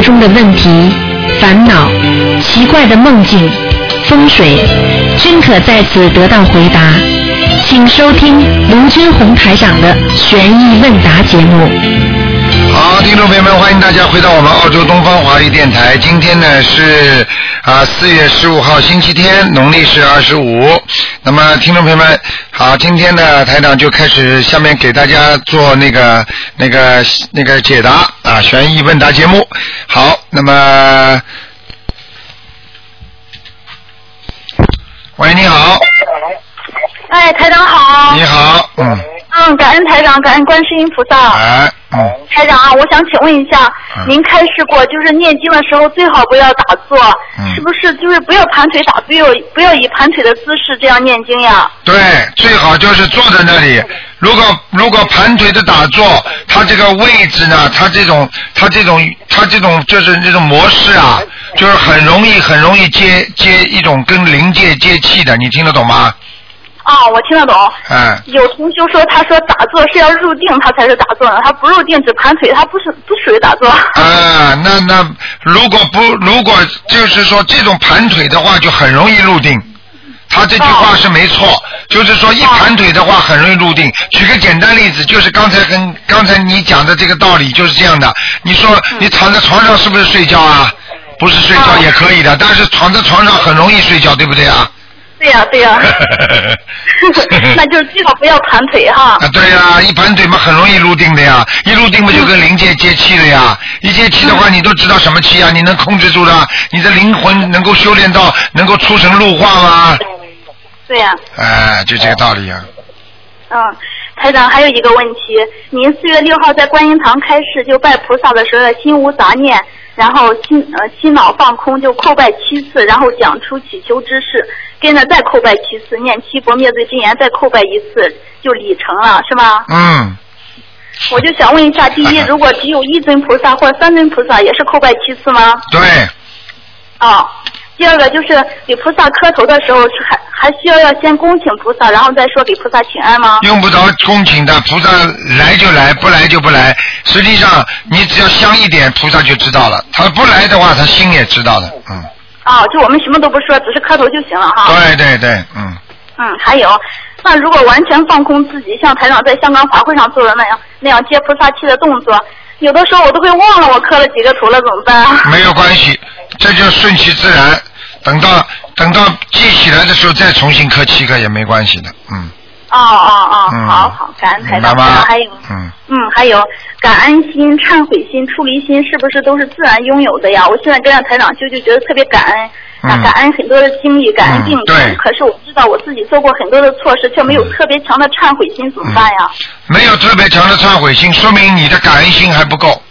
中的问题、烦恼、奇怪的梦境、风水，均可在此得到回答。请收听卢军红台长的《悬疑问答》节目。好，听众朋友们，欢迎大家回到我们澳洲东方华语电台。今天呢是啊四月十五号星期天，农历是二十五。那么听众朋友们，好，今天的台长就开始下面给大家做那个那个那个解答啊悬疑问答节目。好，那么喂，你好，哎，台长好。你好，嗯，嗯，感恩台长，感恩观世音菩萨。哎，嗯，台长啊，我想请问一下，嗯您开示过，就是念经的时候最好不要打坐，嗯是不是？就是不要盘腿打，不要不要以盘腿的姿势这样念经呀？对，最好就是坐在那里。如果如果盘腿的打坐，它这个位置呢，它这种它这种它这种就是这种模式啊，就是很容易很容易接接一种跟灵界接气的，你听得懂吗？啊，我听得懂。嗯，有同学说，他说打坐是要入定，他才是打坐呢。他不入定只盘腿，他不是不属于打坐。啊，那那如果不如果就是说这种盘腿的话，就很容易入定。他这句话是没错，就是说一盘腿的话很容易入定。举个简单例子，就是刚才跟刚才你讲的这个道理就是这样的。你说你躺在床上是不是睡觉啊？不是睡觉也可以的，但是躺在床上很容易睡觉，对不对啊？对呀、对呀、那就是最好不要盘腿哈。啊，对呀、一盘腿嘛很容易入定的呀，一入定嘛就跟灵界接气了呀。一接气的话，你都知道什么气啊？你能控制住的，你的灵魂能够修炼到能够出神入化吗？对呀、哎，就这个道理啊。嗯，台长还有一个问题，您四月六号在观音堂开示就拜菩萨的时候，心无杂念，然后心呃心脑放空，就叩拜七次，然后讲出祈求之事，跟着再叩拜七次，念七佛灭罪真言，再叩拜一次，就礼成了，是吗？嗯，我就想问一下，第一，如果只有一尊菩萨或者三尊菩萨，也是叩拜七次吗？对，啊。第二个就是给菩萨磕头的时候，是还还需要要先恭请菩萨，然后再说给菩萨请安吗？用不着恭请的，菩萨来就来，不来就不来。实际上，你只要香一点，菩萨就知道了。他不来的话，他心也知道的。嗯，啊，就我们什么都不说，只是磕头就行了哈。对对对，嗯。嗯，还有，那如果完全放空自己，像台长在香港法会上做的那样，那样接菩萨气的动作，有的时候我都会忘了我磕了几个头了，怎么办？没有关系，这就顺其自然。等到等到记起来的时候再重新磕七个也没关系的，嗯。哦哦哦，嗯好好，感恩台长。还有，嗯，嗯，还有感恩心、忏悔心、出离心，是不是都是自然拥有的呀？我现在跟着台长修，就觉得特别感恩，啊嗯感恩很多的经历，感恩病痛。可是我知道我自己做过很多的错事，却没有特别强的忏悔心，怎么办呀？没有特别强的忏悔心，说明你的感恩心还不够。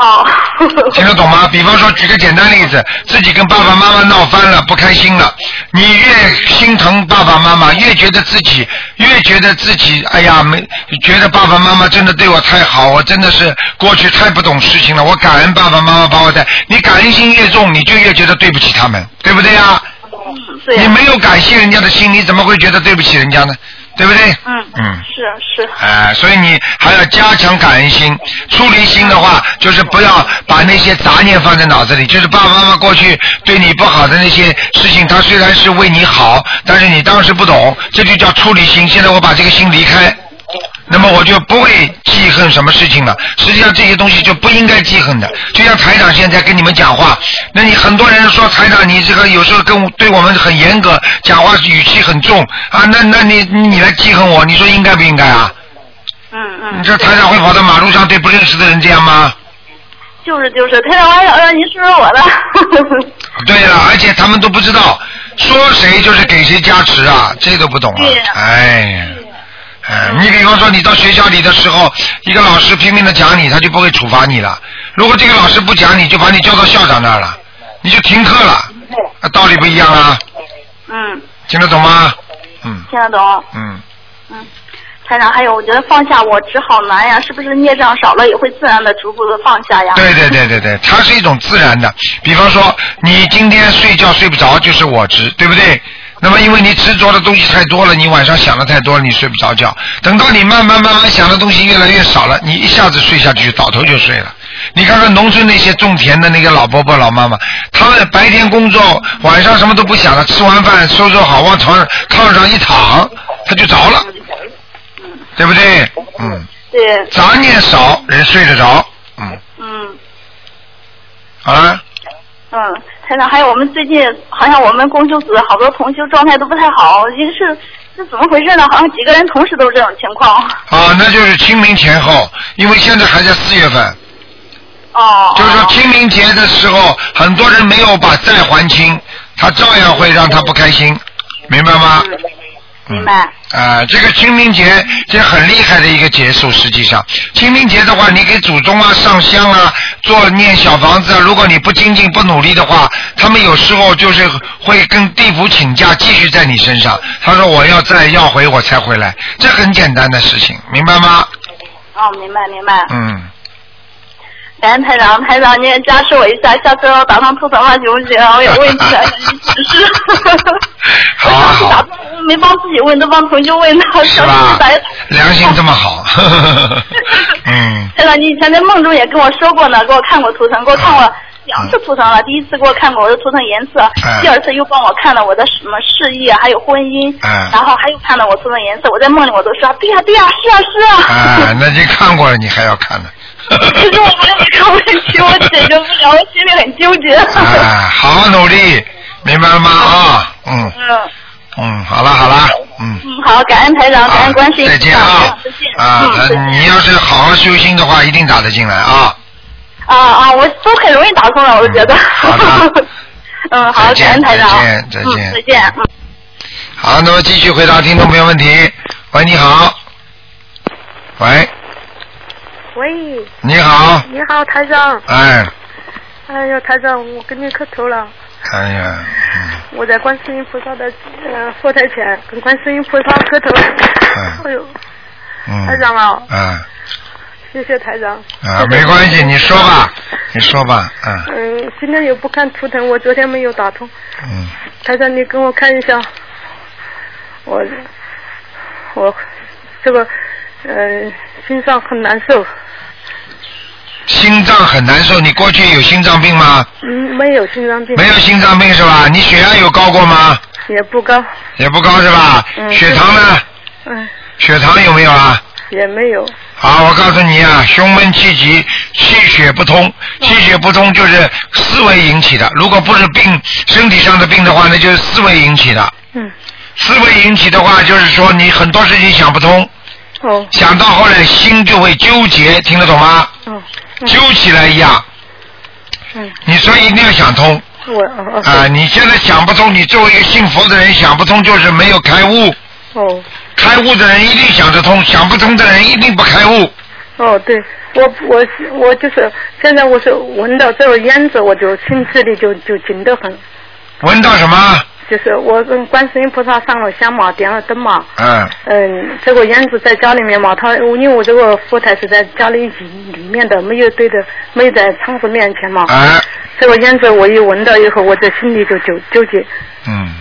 哦。听得懂吗？比方说，举个简单例子，自己跟爸爸妈妈闹翻了，不开心了，你越心疼爸爸妈妈，越觉得自己越觉得自己，哎呀，没觉得爸爸妈妈真的对我太好，我真的是过去太不懂事情了，我感恩爸爸妈妈把我带。你感恩心越重，你就越觉得对不起他们，对不对呀？嗯，对你没有感谢人家的心，你怎么会觉得对不起人家呢？对不对？嗯嗯。是是。哎、所以你还要加强感恩心。出离心的话，就是不要把那些杂念放在脑子里，就是爸爸妈妈过去对你不好的那些事情，他虽然是为你好，但是你当时不懂，这就叫出离心。现在我把这个心离开。那么我就不会记恨什么事情了。实际上这些东西就不应该记恨的。就像台长现在跟你们讲话，那你很多人说台长你这个有时候跟对我们很严格，讲话语气很重啊，那那你你来记恨我，你说应该不应该啊？嗯嗯。你这台长会跑到马路上对不认识的人这样吗？就是就是，台长，我想让您说说我的。对了，而且他们都不知道说谁就是给谁加持啊，这都不懂啊哎呀！你比方说你到学校里的时候，一个老师拼命的讲你，他就不会处罚你了。如果这个老师不讲你，就把你叫到校长那儿了，你就停课了，啊道理不一样啊，嗯，听得懂吗？嗯听得懂。嗯，嗯，台长，还有我觉得放下我执好难呀，是不是孽障少了也会自然的逐步的放下呀？对对对对对，它是一种自然的。比方说，你今天睡觉睡不着，就是我执，对不对？那么因为你执着的东西太多了，你晚上想的太多了，你睡不着觉。等到你慢慢慢慢想的东西越来越少了，你一下子睡下去，倒头就睡了。你看看农村那些种田的那个老伯伯老妈妈，他们白天工作，晚上什么都不想了，吃完饭收拾好往床上炕上一躺，他就着了，对不对？嗯，对，杂念少，人睡得着。嗯，嗯好了，嗯，台长，还有我们最近好像我们公修组的好多同修状态都不太好，这是这怎么回事呢？好像几个人同时都是这种情况。啊，那就是清明前后，因为现在还在四月份，哦。就是说清明节的时候，很多人没有把债还清，他照样会让他不开心，明白吗？嗯明白。啊，这个清明节这很厉害的一个节数，实际上清明节的话，你给祖宗啊上香啊，做念小房子啊，如果你不精进不努力的话，他们有时候就是会跟地府请假，继续在你身上。他说我要再要回我才回来，这很简单的事情，明白吗？哦，明白明白。嗯，感恩台长，台长你也加持我一下，下次我打上图腾了行不行？我有问题想向您指示。好啊好没帮自己问，都帮同学问的，是小心吧打。良心这么好，嗯，台长，你以前在梦中也跟我说过呢，给我看过图腾，给我看过两次图腾了。第一次给我看过我的图腾颜色，嗯第二次又帮我看了我的什么事业还有婚姻，嗯然后还有看了我图腾颜色。我在梦里我都说对呀、对呀、是啊是啊。啊，那你看过了，你还要看呢。其实我还有这个问题，我解决不了，我心里很纠结。啊，好好努力，明白了吗？啊，嗯嗯嗯，好了好了，嗯。嗯，好，感恩台长，感恩关心再见啊再见！啊，嗯，你要是好好修心的话，一定打得进来啊！啊啊，我都很容易打通了，我觉得。好的嗯，好，感恩台长。再见再见嗯，再见。嗯。好，那么继续回答听众朋友问题。喂，你好。喂，喂，你好。你好，台长。哎，哎呀，台长，我跟你磕头了。哎呀，嗯我在观世音菩萨的呃佛台前跟观世音菩萨磕头。哎呦，嗯。台长啊，啊谢谢台长。啊，没关系，你说吧，你说吧，嗯嗯，今天又不看图腾，我昨天没有打通。嗯，台长，你跟我看一下，我我这个呃心脏很难受，心脏很难受，你过去有心脏病吗？嗯，没有心脏病，没有心脏病是吧？你血压有高过吗？也不高，也不高是吧？嗯血糖呢？嗯，血糖有没有啊？也没有，好，我告诉你啊，胸闷气急，气血不通，气血不通就是思维引起的。如果不是病，身体上的病的话，那就是思维引起的。嗯，思维引起的话，就是说你很多事情想不通，哦想到后来心就会纠结，听得懂吗？哦，揪起来一样。嗯，你所以一定要想通我哦啊！你现在想不通，你作为一个信佛的人想不通，就是没有开悟。哦开悟的人一定想得通，想不通的人一定不开悟。哦，对我我我就是现在我是闻到这个烟子，我就心智里就就紧得很。闻到什么？就是我跟观世音菩萨上了香嘛，点了灯嘛，嗯。嗯，这个烟子在家里面嘛，他因为我这个佛台是在家里里里面的，没有对着，没有在窗户面前嘛。哎。这个烟子我一闻到以后，我在心里就纠纠结，嗯。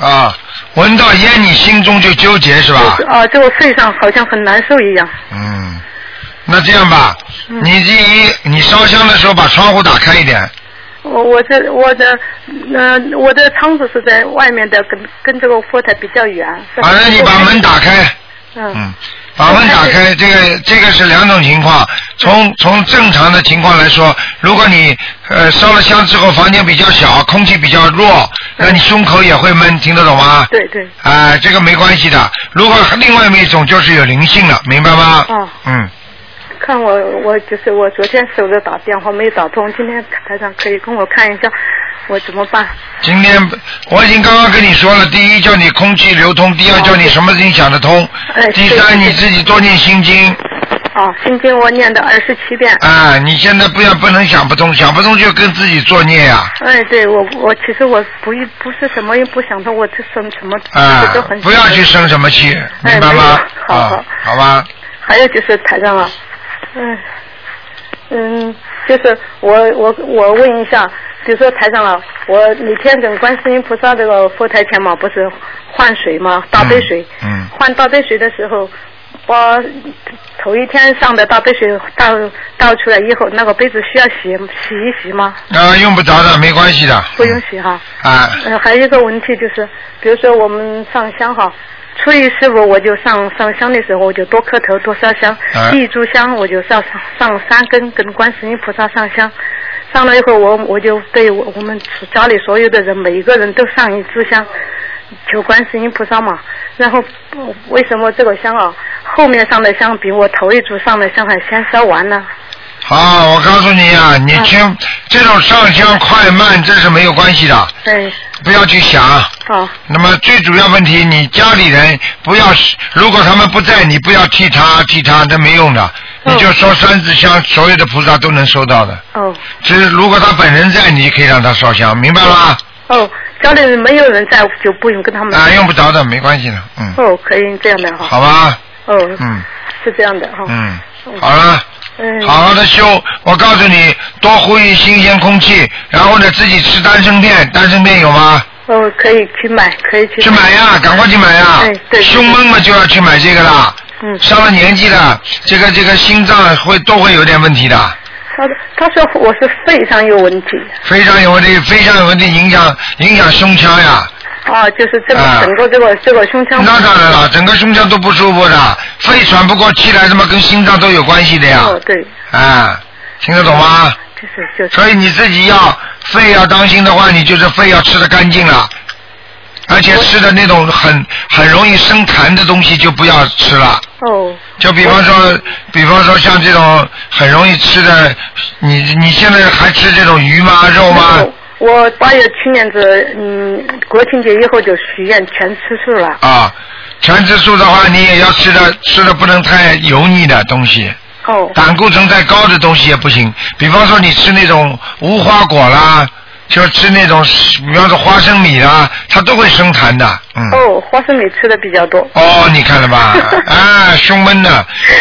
啊，闻到烟你心中就纠结是吧？就？是啊，这个肺上好像很难受一样。嗯，那这样吧，嗯。你第一你烧香的时候把窗户打开一点，我我这我的呃我的窗子是在外面的，跟跟这个佛台比较远。反正你把门打开，嗯嗯，把门打开，这个这个是两种情况。从从正常的情况来说，如果你呃烧了香之后房间比较小，空气比较弱，那你胸口也会闷，听得懂吗？对对，啊、这个没关系的。如果另外一种就是有灵性了，明白吗？哦嗯，看我我就是我昨天守着打电话没打通，今天台长可以跟我看一下我怎么办？今天我已经刚刚跟你说了，第一叫你空气流通，第二叫你什么事情想得通，哎第三你自己多念心经。哦，心经我念的二十七遍。啊，你现在不要不能想不通，想不通就跟自己作孽呀、哎，对我我其实我不一不是什么也不想通，我这生什么啊，这都很不要去生什么气，哎明白吗？好啊好，好吧？还有就是台上啊，嗯嗯，就是我我我问一下，比如说台上了，我每天跟观世音菩萨这个佛台前嘛，不是换水嘛，大杯水，嗯换大杯水的时候，把头一天上的大杯水倒倒出来以后，那个杯子需要洗洗一洗吗？啊，用不着的，没关系的。不用洗哈。啊，呃，还有一个问题就是，比如说我们上香哈，初一十五我就上上香的时候，我就多磕头多烧香一炷香我就上上上三根，跟观世音菩萨上香。上了一会儿，我我就对我我们家里所有的人，每一个人都上一支香，求观世音菩萨嘛。然后呃为什么这个香啊，后面上的香比我头一炷上的香还先烧完呢？好，我告诉你啊，你嗯听这种上香快慢，这是没有关系的，对，不要去想。好，那么最主要问题，你家里人不要，如果他们不在，你不要替他替他，这没用的。你就烧三支香，所有的菩萨都能收到的。哦只是如果他本人在，你可以让他烧香，明白了吗？哦，家里人没有人在，就不用跟他们。啊，用不着的，没关系的，嗯，哦，可以这样的哈。好吧，哦，嗯是这样的哈。嗯，好了。嗯。好好的修，我告诉你，多呼吸新鲜空气，然后呢，自己吃丹参片，丹参片有吗？哦，可以去买，可以去。去买呀，赶快去买呀！哎对对胸闷嘛就要去买这个啦。嗯。上了年纪了，这个这个心脏会都会有点问题的，他他说我是肺上有问题，非常有问题，非常有问题，影响影响胸腔呀。啊，就是这个啊整个这个这个胸腔。那当然了，整个胸腔都不舒服的，肺喘不过气来，他妈跟心脏都有关系的呀。哦，对，啊，听得懂吗？就是就是。所以你自己要肺要当心的话，你就是肺要吃的干净了，而且吃的那种很很容易生痰的东西就不要吃了。哦。就比方说，比方说像这种很容易吃的，你你现在还吃这种鱼吗？肉吗？我八月去年子，嗯，国庆节以后就许愿全吃素了。啊，全吃素的话，你也要吃的吃的不能太油腻的东西。哦。胆固醇太高的东西也不行，比方说你吃那种无花果啦，就吃那种，比方说花生米啦，它都会生痰的，嗯。哦，花生米吃的比较多。哦，你看了吧？啊，胸闷的，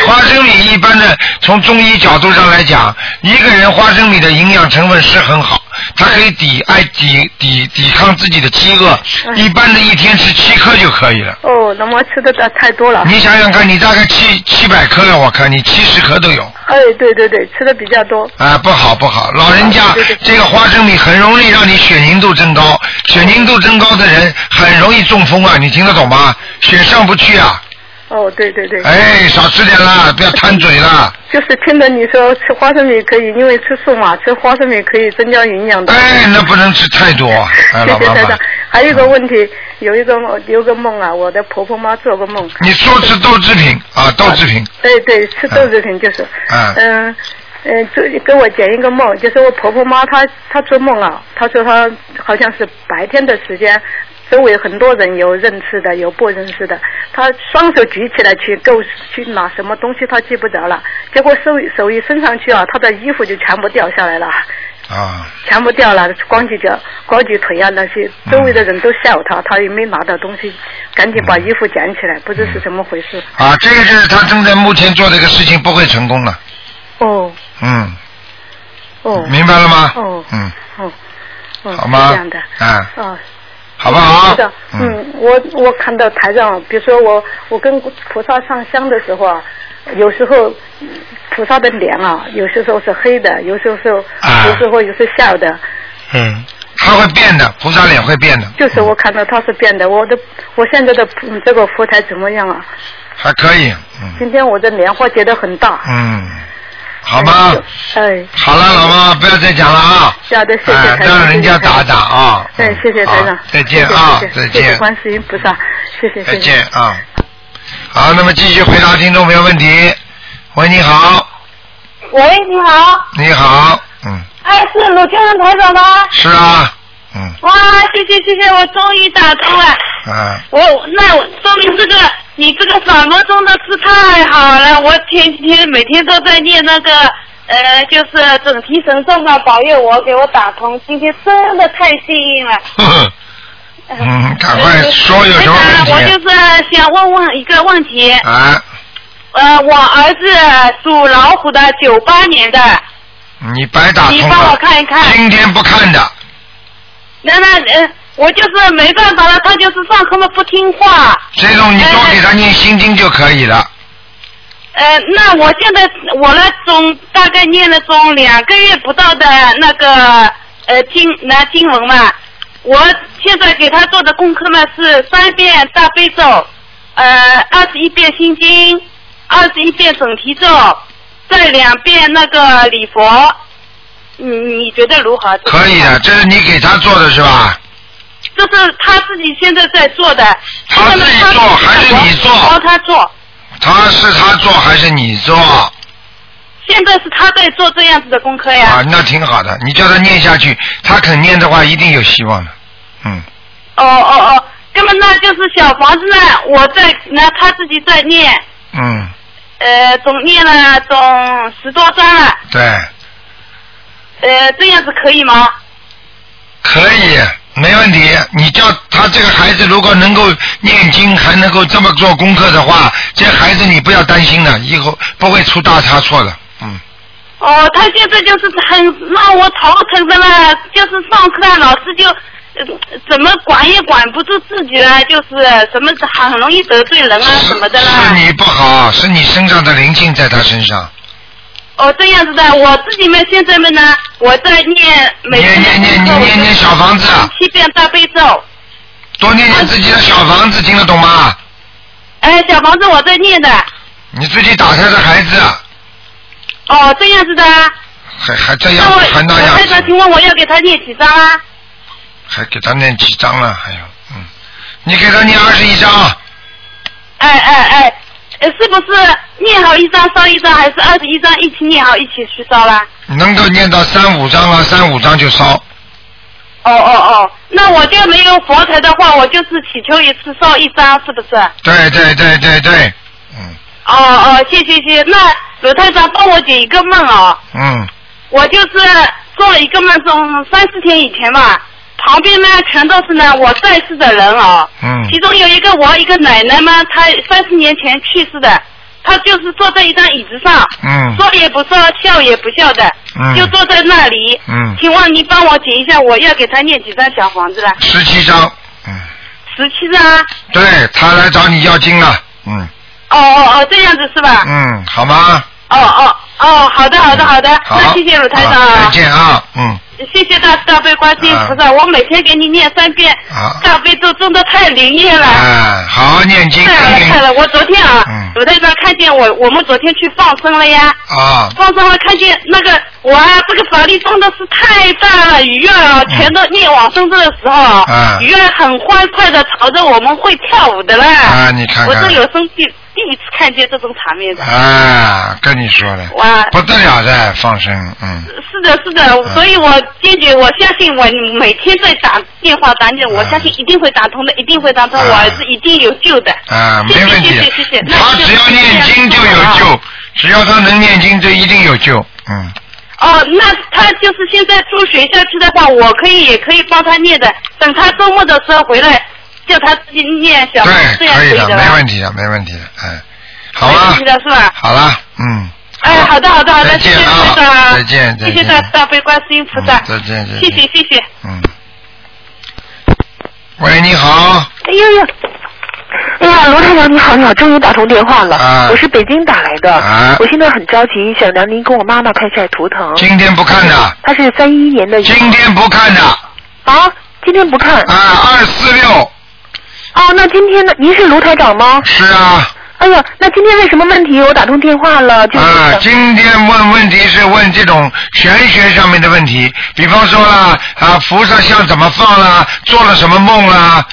花生米一般的，从中医角度上来讲，一个人花生米的营养成分是很好，它可以抵爱抵抵抵抗自己的饥饿，一般的一天吃七颗就可以了。哦，那么吃的太太多了。你想想看，你大概七七百颗了，我看你七十颗都有。哎，对对对，吃的比较多。啊，不好不好，老人家这个花生米很容易让你血凝度增高，血凝度增高的人很容易中风啊，你听得懂吗？血上不去啊，哦，对对对。哎，少吃点啦，不要贪嘴啦。就是听着你说吃花生米可以，因为吃素嘛，吃花生米可以增加营养的。哎，那不能吃太多，哎，谢谢台长，。还有一个问题，有一个梦，有个梦啊，我的婆婆妈做个梦。你说吃豆制品啊，豆制品，对对，吃豆制品就是。嗯嗯嗯，就给我讲一个梦，就是我婆婆妈她她做梦啊，她说她好像是白天的时间，周围很多人有认识的，有不认识的，他双手举起来去够去拿什么东西，他记不着了，结果手手一伸上去啊，他的衣服就全部掉下来了。啊，全部掉了，光几脚、光几腿啊那些，周围的人都笑他，他也没拿到东西，赶紧把衣服捡起来，不知是怎么回事。啊，这个就是他正在目前做这个事情不会成功了，哦。嗯，哦。明白了吗？哦。嗯，哦。哦，好吗？这样的。啊，啊，好不好是的，？嗯，我我看到台上，比如说我我跟菩萨上香的时候啊，有时候嗯菩萨的脸啊，有些时候是黑的，有时候是啊有时候又是笑的，嗯，他会变的，菩萨脸会变的，就是我看到他是变的。我的我现在的嗯这个佛台怎么样啊？还可以，嗯今天我的莲花结得很大。嗯，好吗？哎，好了，老妈妈不要再讲了啊！好的，谢谢哎台长。让人家打打啊！哎，谢谢台长。再见啊再见谢谢观世音菩萨，谢谢谢谢。再见啊！好，那么继续回答听众朋友问题。喂，你好，喂，你好，你好，嗯，哎，是鲁天人台长吗？是啊，嗯哇，谢谢谢谢，我终于打通了。啊，我那我说明这个你这个法门中的是太好了，我天天每天都在念那个呃，就是准提神咒嘛，保佑我给我打通，今天真的太幸运了。呵呵，嗯，赶快说有什么台长我就是想问问一个问题，啊？呃，我儿子属老虎的，九八年的，你白打通你帮我。看一看。今天不看的，那那呃，我就是没办法了，他就是上课嘛不听话。这种你多给他念心经就可以了。呃，那我现在我呢，总大概念了总两个月不到的那个呃经那经文嘛，我现在给他做的功课呢是三遍大悲咒，呃二十一遍心经，二十一遍准提咒，再两遍那个礼佛，你你觉得如何？可以的，这是你给他做的是吧？这是他自己现在在做的。他自己做还是你做帮他做。他是他做还是你做？现在是他在做这样子的功课呀。啊，那挺好的，你叫他念下去，他肯念的话，一定有希望的。嗯，哦哦哦，那么那就是小房子呢，我在那他自己在念，嗯，呃，总念了总十多章了，对，呃，这样子可以吗？可以，没问题。你叫他这个孩子如果能够念经，还能够这么做功课的话，这孩子你不要担心了，以后不会出大差错的。嗯，哦，他现在就是很让我头疼的了，就是上课啊老师就。呃怎么管也管不住自己了，就是什么很容易得罪人啊什么的啦。是你不好，是你身上的灵性在他身上。哦，这样子的，我自己们现在们呢，我在念每天念念念念念小房子啊七遍大悲咒。多念念自己的小房子，听得懂吗？哎，小房子我在念的。你自己打胎的孩子，哦，这样子的啊。还还这样还那样我台长，请问我要给他念几张啊？还给他念几张了？还有，嗯，你给他念二十一张，哎哎哎，呃，是不是念好一张烧一张，还是二十一张一起念好一起去烧啦？能够念到三五张了，三五张就烧。哦哦哦，那我就没有佛台的话，我就是祈求一次烧一张，是不是？对对对对对，嗯哦哦，谢谢谢。那鲁太长帮我解一个梦哦，嗯，我就是做了一个梦，从三四天以前吧，旁边呢全都是呢我在世的人哦，嗯。其中有一个我一个奶奶嘛，她三十年前去世的，她就是坐在一张椅子上，嗯。说也不说，笑也不笑的，嗯。就坐在那里。嗯。请问你帮我解一下，我要给她念几张小房子了？十七张，嗯，十七张啊？对他来找你要经了，嗯。哦哦哦，这样子是吧？嗯，好吗？哦哦哦，好的好的好的，好，那谢谢鲁台长。啊再。见啊，嗯，谢谢大大悲观世音菩萨，我每天给你念三遍啊。大悲咒，真的太灵验了。哎，好好念经，太好了太好了！我昨天啊嗯，鲁台长看见我，我们昨天去放生了呀，啊，放生了看见那个哇，这个法力真的是太大了，鱼儿啊，全都念往生咒的时候啊嗯，鱼儿很欢快的朝着我们会跳舞的啦。啊你看看。我这有生第第一次看见这种场面的。啊，跟你说的，哇，不得了的放生，嗯，是的，是的，所以我坚决，我相信我每天在打电话打你，我相信一定会打通的，一定会打通，啊。我儿子一定有救的。啊，没问题。谢谢谢谢。他只要念经就有救，只要他能念经就一定有救，嗯，哦，那他就是现在住学校去的话，我可以也可以帮他念的。等他周末的时候回来，叫他自己念小房子，这对，可以的，样可以的？没问题的，没问题的，嗯，好没问了题，的是吧？好了，嗯，哎，好的好的好的，再谢谢见啊台长，再见谢谢大大悲观世音菩萨嗯，再见再见谢谢谢谢。嗯。喂，你好，哎呦呦！哎呀，罗太长你好，你好，终于打通电话了。啊我是北京打来的，啊我现在很着急，想让您跟我妈妈看一下图腾。今天不看的，她是三一年的。今天不看的，啊，今天不看。啊，二四六，哦，那今天呢？您是卢台长吗？是啊，哎呀，那今天为什么问题我打通电话了？就是啊，今天问问题是问这种玄学上面的问题，比方说啦，啊，菩萨像怎么放啦，做了什么梦啦。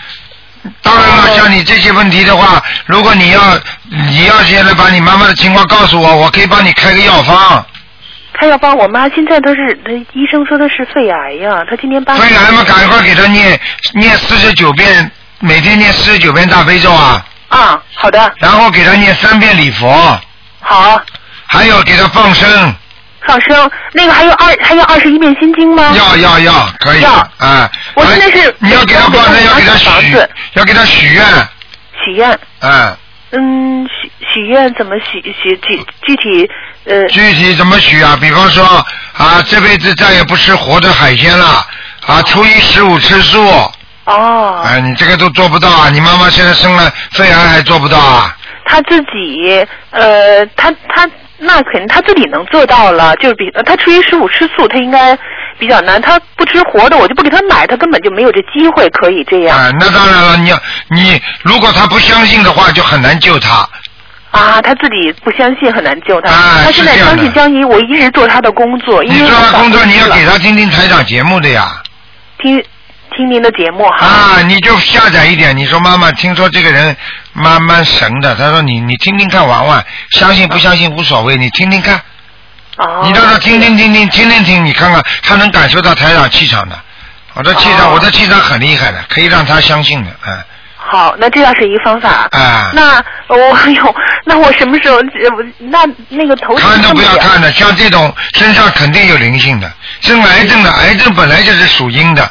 当然了，哦像你这些问题的话，如果你要你要现在把你妈妈的情况告诉我，我可以帮你开个药方。他要帮我妈，现在她是，呃医生说的是肺癌呀，她今年八。肺癌嘛，赶快给他念念四十九遍，每天念四十九遍大悲咒啊，啊，好的，然后给他念三遍礼佛，好，还有给他放生，放生。那个还有二还有二十一遍心经吗？要要要，可以要啊。我现在是你要给他放生，要给他许要给他许愿，许愿。嗯，嗯，许许愿怎么许许具具体呃具体怎么许啊？比方说啊，这辈子再也不吃活的海鲜了啊，初一十五吃素。哦，哎，你这个都做不到啊！你妈妈现在生了肺癌还做不到啊？她自己呃，她她那肯定她自己能做到了，就是比呃他初一十五吃素，她应该比较难。她不吃活的，我就不给她买，她根本就没有这机会可以这样。啊，那当然了，你要你如果她不相信的话，就很难救她。啊，他自己不相信，很难救他。啊他现在相信江一，我一直做他的工作，因你做为我完工作，你要给他听听台长节目的呀。听听您的节目哈。啊，你就下载一点。你说妈妈，听说这个人蛮蛮神的，他说你你听听看玩玩，相信不相信无所谓，你听听看，哦。你让他听听听听听听听，你看看他能感受到台长气场的。我的气场，哦我的气场很厉害的，可以让他相信的，嗯。好，那这样是一个方法。啊那我有，那我什么时候？那那个头看都不要看的。的，像这种身上肯定有灵性的，生癌症的，癌症本来就是属阴的，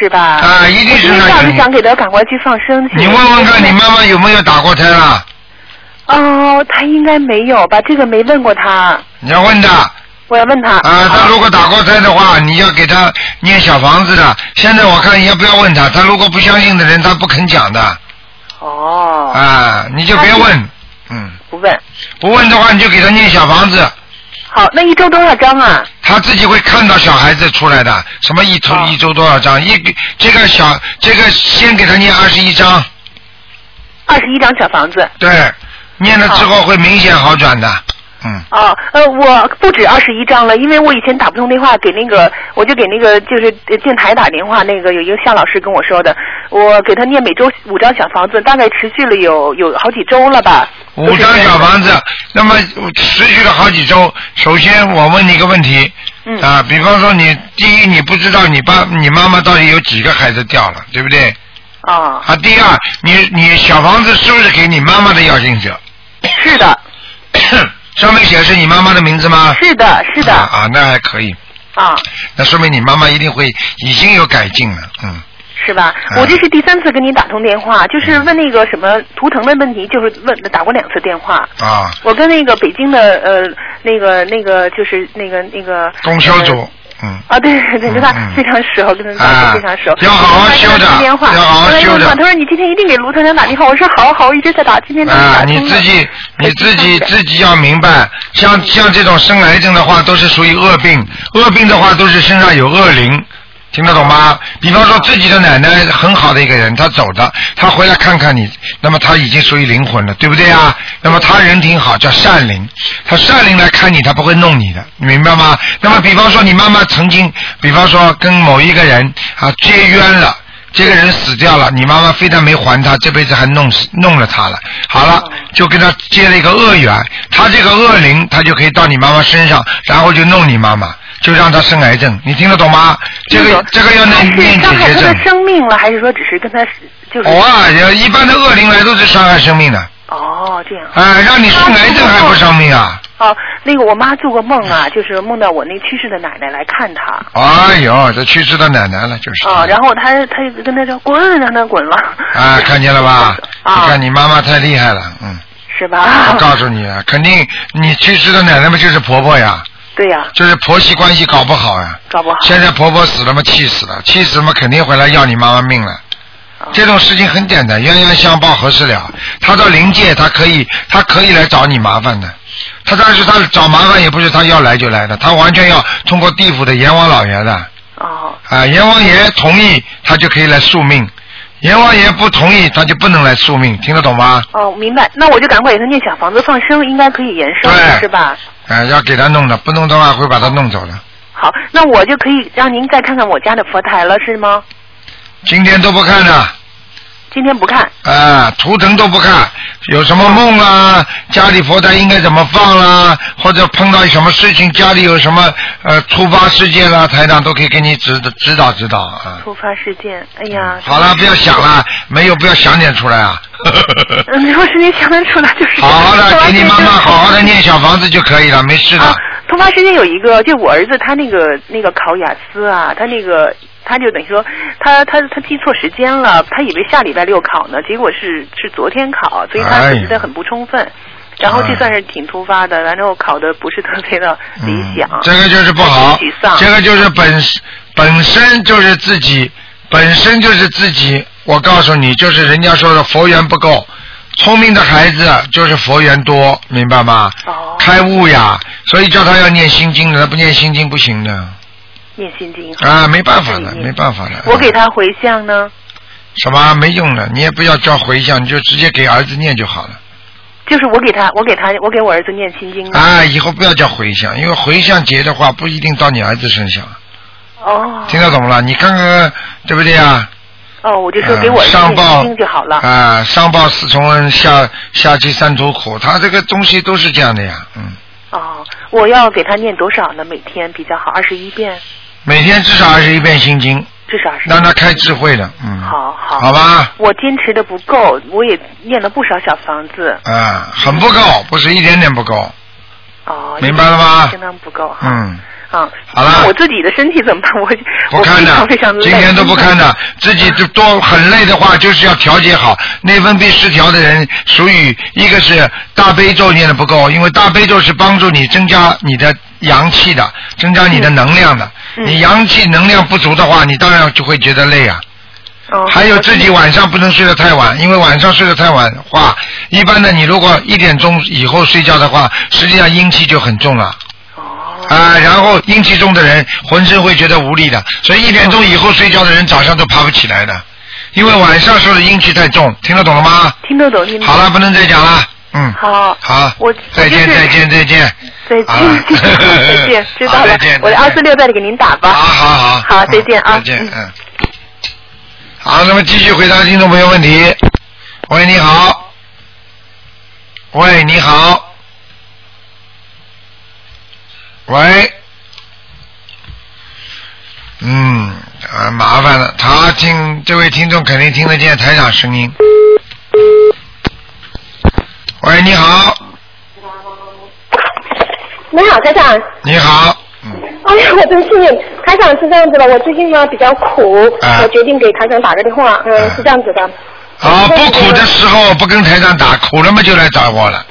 是吧？啊一定是我今天那个早就想给他赶快去放生去。你问问看你妈妈有没有打过胎啊？哦，他应该没有吧？这个没问过他，你要问他。我要问他。啊，他如果打过胎的话，你要给他念小房子的。现在我看要不要问他？他如果不相信的人，他不肯讲的。哦。啊，你就别问，嗯，不问。不问的话，你就给他念小房子，好，那一周多少张啊？他自己会看到小孩子出来的。什么一周、哦一周多少张？一这个小这个先给他念二十一张，二十一张小房子。对，念了之后会明显好转的。嗯，啊，呃，我不止二十一张了，因为我以前打不通电话，给那个我就给那个就是呃电台打电话，那个有一个夏老师跟我说的，我给他念每周五张小房子，大概持续了有有好几周了吧。五张小房子，那么持续了好几周。首先，我问你一个问题，嗯啊，比方说你第一，你不知道你爸、你妈妈到底有几个孩子掉了，对不对？啊，啊，第二，你你小房子是不是给你妈妈的要经者？是的，上面写的是你妈妈的名字吗？是的，是的，啊啊，那还可以，啊，那说明你妈妈一定会已经有改进了，嗯。是吧？嗯我这是第三次跟你打通电话，就是问那个什么图腾的问题，就是问打过两次电话。啊，我跟那个北京的呃那个那个就是那个那个公修呃组，嗯。啊，对对对，跟他非常熟，跟他啊非常熟。要好好修的电话，要好好修的他说你今天一定给卢团长打电话，我说好好，我一直在打，今天打通了。你自己你自己自己要明白，像像这种生癌症的话，都是属于恶病，恶病的话都是身上有恶灵。听得懂吗？比方说自己的奶奶很好的一个人，她走的，她回来看看你，那么她已经属于灵魂了，对不对啊？那么她人挺好，叫善灵，她善灵来看你，她不会弄你的，你明白吗？那么比方说你妈妈曾经，比方说跟某一个人啊结冤了。这个人死掉了，你妈妈非但没还他，这辈子还弄死弄了他了。好了，就跟他结了一个恶缘，他这个恶灵，他就可以到你妈妈身上，然后就弄你妈妈，就让她生癌症。你听得懂吗？这个这个要他是念念解决症的。生命了，还是说只是跟他就是？偶尔，一般的恶灵来都是伤害生命的，哦，这样。哎，让你生癌症还不伤命啊？哦，那个我妈做过梦啊，就是梦到我那去世的奶奶来看她。哎呦，这去世的奶奶了，就是。啊，然后她她就跟她说滚，让她滚了。啊，看见了吧？啊你看你妈妈太厉害了，嗯。是吧？我告诉你啊，肯定你去世的奶奶们就是婆婆呀，对呀、就是婆媳关系搞不好呀。搞不好。现在婆婆死了嘛，气死了，气死了嘛，肯定回来要你妈妈命了。这种事情很简单，冤冤相报何时了？他到灵界，他可以，他可以来找你麻烦的。他但是他找麻烦也不是他要来就来的，他完全要通过地府的阎王老爷的。哦。啊，阎王爷同意，他就可以来宿命；阎王爷不同意，他就不能来宿命。听得懂吗？哦，明白。那我就赶快给他念小房子放生，应该可以延寿对是吧？啊，要给他弄的，不弄的话会把他弄走的。好，那我就可以让您再看看我家的佛台了，是吗？今天都不看的。今天不看。啊，图腾都不看，有什么梦啊，家里佛台应该怎么放啦，或者碰到什么事情，家里有什么呃突发事件啦，台长都可以给你指指导指导啊。突发事件，哎呀。好了，不要想了，没有不要想点出来啊。嗯，如果是你想得出来，就是。好好的给你妈妈好好的念小房子就可以了，没事的。啊，突发事件有一个，就我儿子他那个那个考雅思啊，他那个他就等于说他他他记错时间了，他以为下礼拜六考呢，结果是是昨天考，所以他哎呀觉得很不充分。然后这算是挺突发的，然后考的不是特别的理想。嗯这个就是不好沮丧，这个就是本本身就是自己，本身就是自己。我告诉你，就是人家说的佛缘不够，聪明的孩子就是佛缘多，明白吗？哦，开悟呀，所以叫他要念心经的，他不念心经不行的念心经。啊，没办法的，没办法的。我给他回向呢，什么没用的，你也不要叫回向，你就直接给儿子念就好了。就是我给他，我给他，我给我儿子念心经呢。啊，以后不要叫回向，因为回向结的话不一定到你儿子身上。哦。听得懂了？你看看对不对啊？哦，我就说给我儿子念上报心经就好了。啊，上报四重恩，下下济三途苦，他这个东西都是这样的呀，嗯，哦，我要给他念多少呢？每天比较好，二十一遍，每天至少二十一遍心经，至少是。让他开智慧的，嗯，好好。好吧，我坚持的不够，我也念了不少小房子。啊，很不够，不是一点点不够，哦。明白了吗相当不够。嗯，啊。好了那我自己的身体怎么办？我不看的。今天都不看的，自己就多很累的话，就是要调节好。内分泌失调的人，属于一个是大悲咒念的不够，因为大悲咒是帮助你增加你的阳气的，增加你的能量的。嗯你阳气能量不足的话，你当然就会觉得累啊。哦。还有自己晚上不能睡得太晚，因为晚上睡得太晚的话，一般的你如果一点钟以后睡觉的话，实际上阴气就很重了。哦。啊，然后阴气重的人浑身会觉得无力的，所以一点钟以后睡觉的人早上都爬不起来的，因为晚上受的阴气太重，听得懂了吗？听得懂，听得懂。好了，不能再讲了，嗯，好。好，我再见，再见，再见，再见，啊再见，知道了再见。我的二四六再给您打吧。好好好，好，再见啊。再见，嗯。好，那么继续回答听众朋友问题。喂，你好。喂，你好。喂。嗯，啊，麻烦了，他听这位听众肯定听得见台长声音。喂，你好，你好，台长。你好，哎呀，我真幸运。台长是这样子的，我最近呢比较苦，啊我决定给台长打个电话。嗯，啊是这样子的。啊，不苦的时候不跟台长打，苦了嘛就来找我了。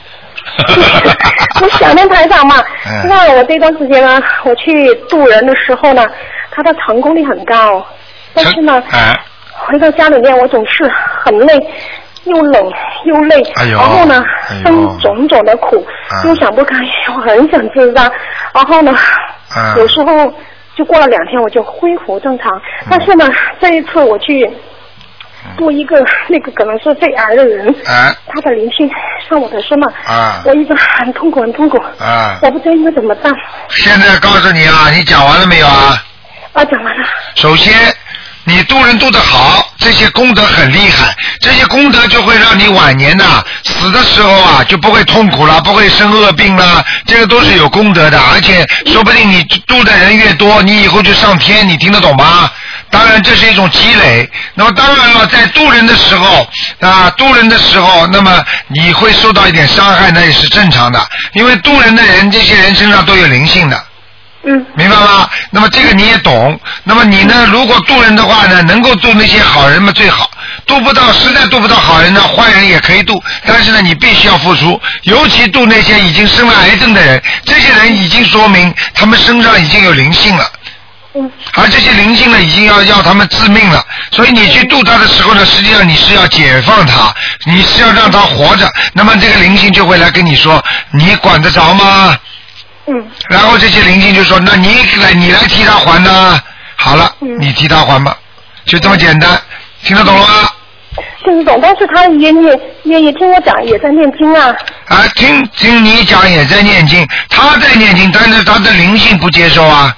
我想念台长嘛。嗯那我这段时间呢，我去渡人的时候呢，他的成功率很高，但是呢，哎，回到家里面我总是很累，又冷又累，哎然后呢生种种的苦，啊。又想不开，我很想自杀，然后呢，啊。有时候就过了两天我就恢复正常，但是呢，这一次我去度一个 那个可能是肺癌的人，啊他的灵性上我的身嘛，啊我一直很痛苦很痛苦，啊！我不知道应该怎么办，现在告诉你啊，你讲完了没有啊？啊，讲完了，首先，你渡人渡得好，这些功德很厉害，这些功德就会让你晚年呐、死的时候啊就不会痛苦了，不会生恶病了，这个都是有功德的，而且说不定你渡的人越多，你以后就上天，你听得懂吗？当然这是一种积累，那么当然了，在渡人的时候啊，渡人的时候，那么你会受到一点伤害，那也是正常的，因为渡人的人，这些人身上都有灵性的。嗯，明白吗？那么这个你也懂。那么你呢？如果渡人的话呢，能够渡那些好人嘛最好。渡不到，实在渡不到好人呢，坏人也可以渡。但是呢，你必须要付出，尤其渡那些已经生了癌症的人，这些人已经说明他们身上已经有灵性了。嗯。而这些灵性呢，已经要要他们致命了。所以你去渡他的时候呢，实际上你是要解放他，你是要让他活着。那么这个灵性就会来跟你说：“你管得着吗？”嗯。然后这些灵性就说：“那你来，你来替他还呢？”好了，你替他还吧，就这么简单，听得懂了吗？听得懂，但是他也也也也听我讲，也在念经啊。啊，听听你讲也在念经，他在念经，但是他的灵性不接受啊。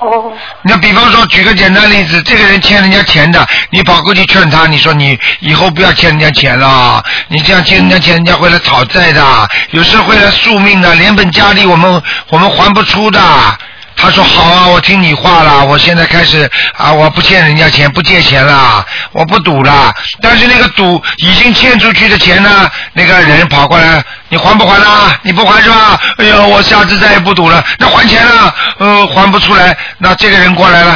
哦。那比方说，举个简单例子，这个人欠人家钱的，你跑过去劝他，你说你以后不要欠人家钱了，你这样欠人家钱，人家会来讨债的，有时候会来宿命的，连本加利我们我们还不出的。他说好啊，我听你话了，我现在开始啊，我不欠人家钱，不借钱了，我不赌了。但是那个赌已经欠出去的钱呢，那个人跑过来，你还不还啦？你不还是吧？哎呦，我下次再也不赌了。那还钱了，呃，还不出来，那这个人过来了。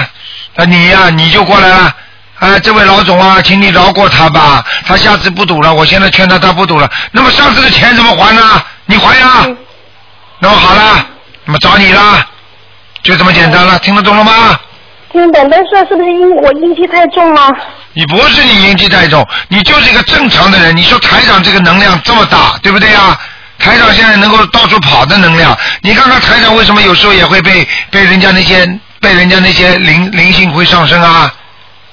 啊，你呀、你就过来了。啊，这位老总啊，请你饶过他吧，他下次不赌了。我现在劝他，他不赌了。那么上次的钱怎么还呢？你还呀、那么好了，那么找你啦，就这么简单了，听得懂了吗？听懂，但是是不是因我阴气太重了？你不是你阴气太重，你就是一个正常的人。你说台长这个能量这么大，对不对啊？台长现在能够到处跑的能量，你看看台长为什么有时候也会被被人家那些被人家那些灵灵性会上升啊？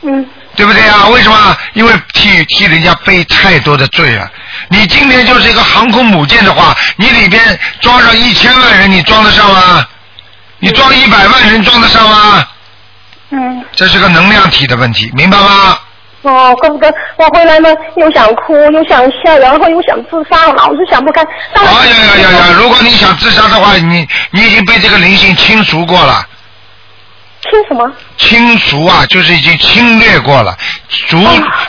嗯。对不对啊？为什么？因为替替人家背太多的罪了。你今天就是一个航空母舰的话，你里边装上一千万人，你装得上吗？你装一百万人装得上吗？嗯。这是个能量体的问题，明白吗？哦，怪不得我回来呢，又想哭，又想笑，然后又想自杀，老是想不开。哎呀呀呀呀！如果你想自杀的话，你你已经被这个灵性清除过了。清什么？清除啊，就是已经侵略过了。逐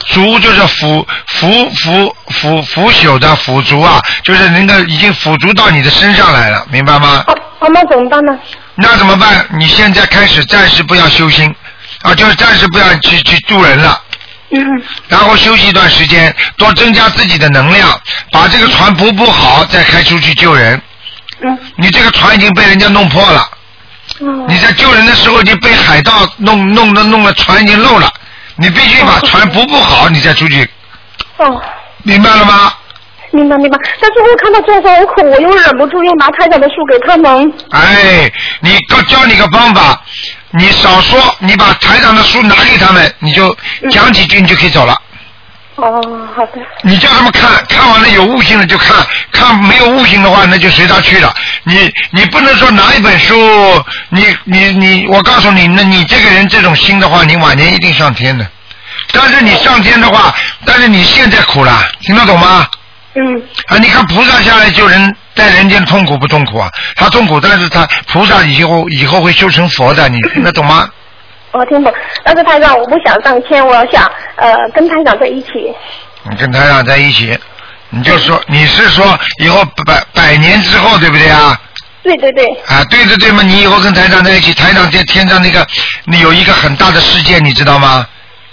逐就是腐腐腐腐腐朽的腐竹啊，就是那个已经腐竹到你的身上来了，明白吗？哦，那怎么办呢？那怎么办？你现在开始暂时不要修心啊，就是暂时不要去去渡人了。嗯。然后休息一段时间，多增加自己的能量，把这个船补补好，再开出去救人。嗯。你这个船已经被人家弄破了。嗯。你在救人的时候已经被海盗弄弄的弄了船已经漏了，你必须把船补补好，你再出去，哦，明白了吗？明白明白。但是我看到众生很苦，我又忍不住又拿台长的书给他们。哎，你告教你个方法，你少说，你把台长的书拿给他们，你就讲几句，你就可以走了。哦，好的。你叫他们看看完了有悟性的就看，看没有悟性的话那就随他去了。你你不能说拿一本书，你你你，我告诉你，那你这个人这种心的话，你晚年一定上天的。但是你上天的话，但是你现在苦了，听得懂吗？嗯。啊，你看菩萨下来救人，在人间痛苦不痛苦啊？他痛苦，但是他菩萨以后以后会修成佛的，你听得懂吗？我听懂，但是台长我不想上天，我想呃跟台长在一起。你跟台长在一起，你就说你是说以后百百年之后对不对啊？对对对。啊，对对对嘛，你以后跟台长在一起，台长在天上那个，你有一个很大的世界，你知道吗？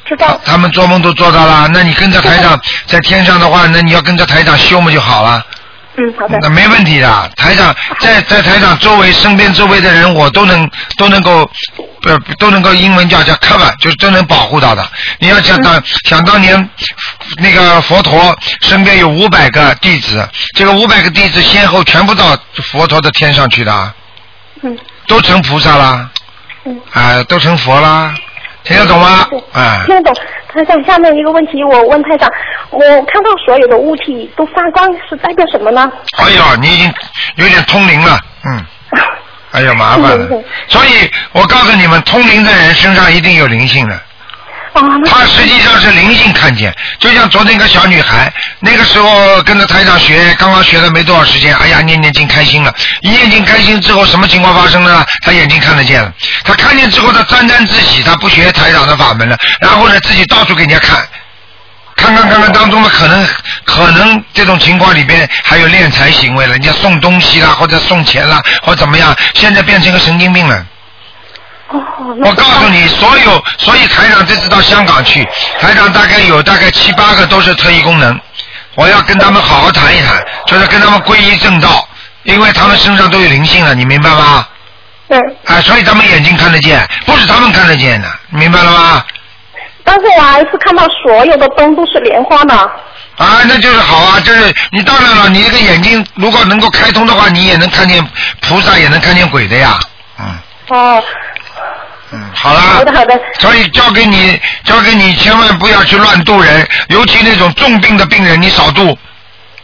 知道。他们做梦都做到了，那你跟着台长在天上的话，那你要跟着台长修嘛就好了。嗯，好的。那没问题的，台长在在台长周围身边周围的人，我都能都能够呃都能够英文叫叫 cover，就是都能保护到的。你要想当、想当年那个佛陀身边有五百个弟子，这个五百个弟子先后全部到佛陀的天上去的。都成菩萨啦，嗯。啊，都成佛啦，听得懂吗？啊。听得懂。台长，下面一个问题，我问台长，我看到所有的物体都发光，是代表什么呢？哎呦，你已经有点通灵了，嗯。哎呀，麻烦了。所以我告诉你们，通灵的人身上一定有灵性的。他实际上是灵性看见，就像昨天一个小女孩，那个时候跟着台长学，刚刚学了没多少时间，哎呀，念念经开心了，一念经开心之后，什么情况发生了呢？她眼睛看得见了，她看见之后，她沾沾自喜，她不学台长的法门了，然后呢，自己到处给人家看，看看看看当中的可能可能这种情况里边还有敛财行为了，人家送东西啦，或者送钱啦，或怎么样，现在变成一个神经病了。我告诉你，所有所以台长这次到香港去，台长大概有大概七八个都是特异功能，我要跟他们好好谈一谈，就是跟他们皈依正道，因为他们身上都有灵性了，你明白吗？嗯。啊，所以他们眼睛看得见，不是他们看得见的，明白了吗？但是我还是看到所有的灯都是莲花的。啊，那就是好啊，就是你当然了，你这个眼睛如果能够开通的话，你也能看见菩萨，也能看见鬼的呀。嗯哦。嗯，好啦。好的好的。所以交给你，交给你，千万不要去乱渡人，尤其那种重病的病人，你少渡。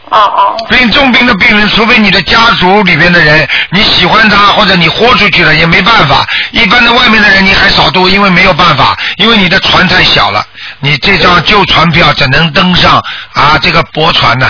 哦哦。病重病的病人，除非你的家族里边的人你喜欢他，或者你豁出去了，也没办法。一般的外面的人你还少度，因为没有办法，因为你的船太小了，你这张旧船票只能登上啊这个驳船呐、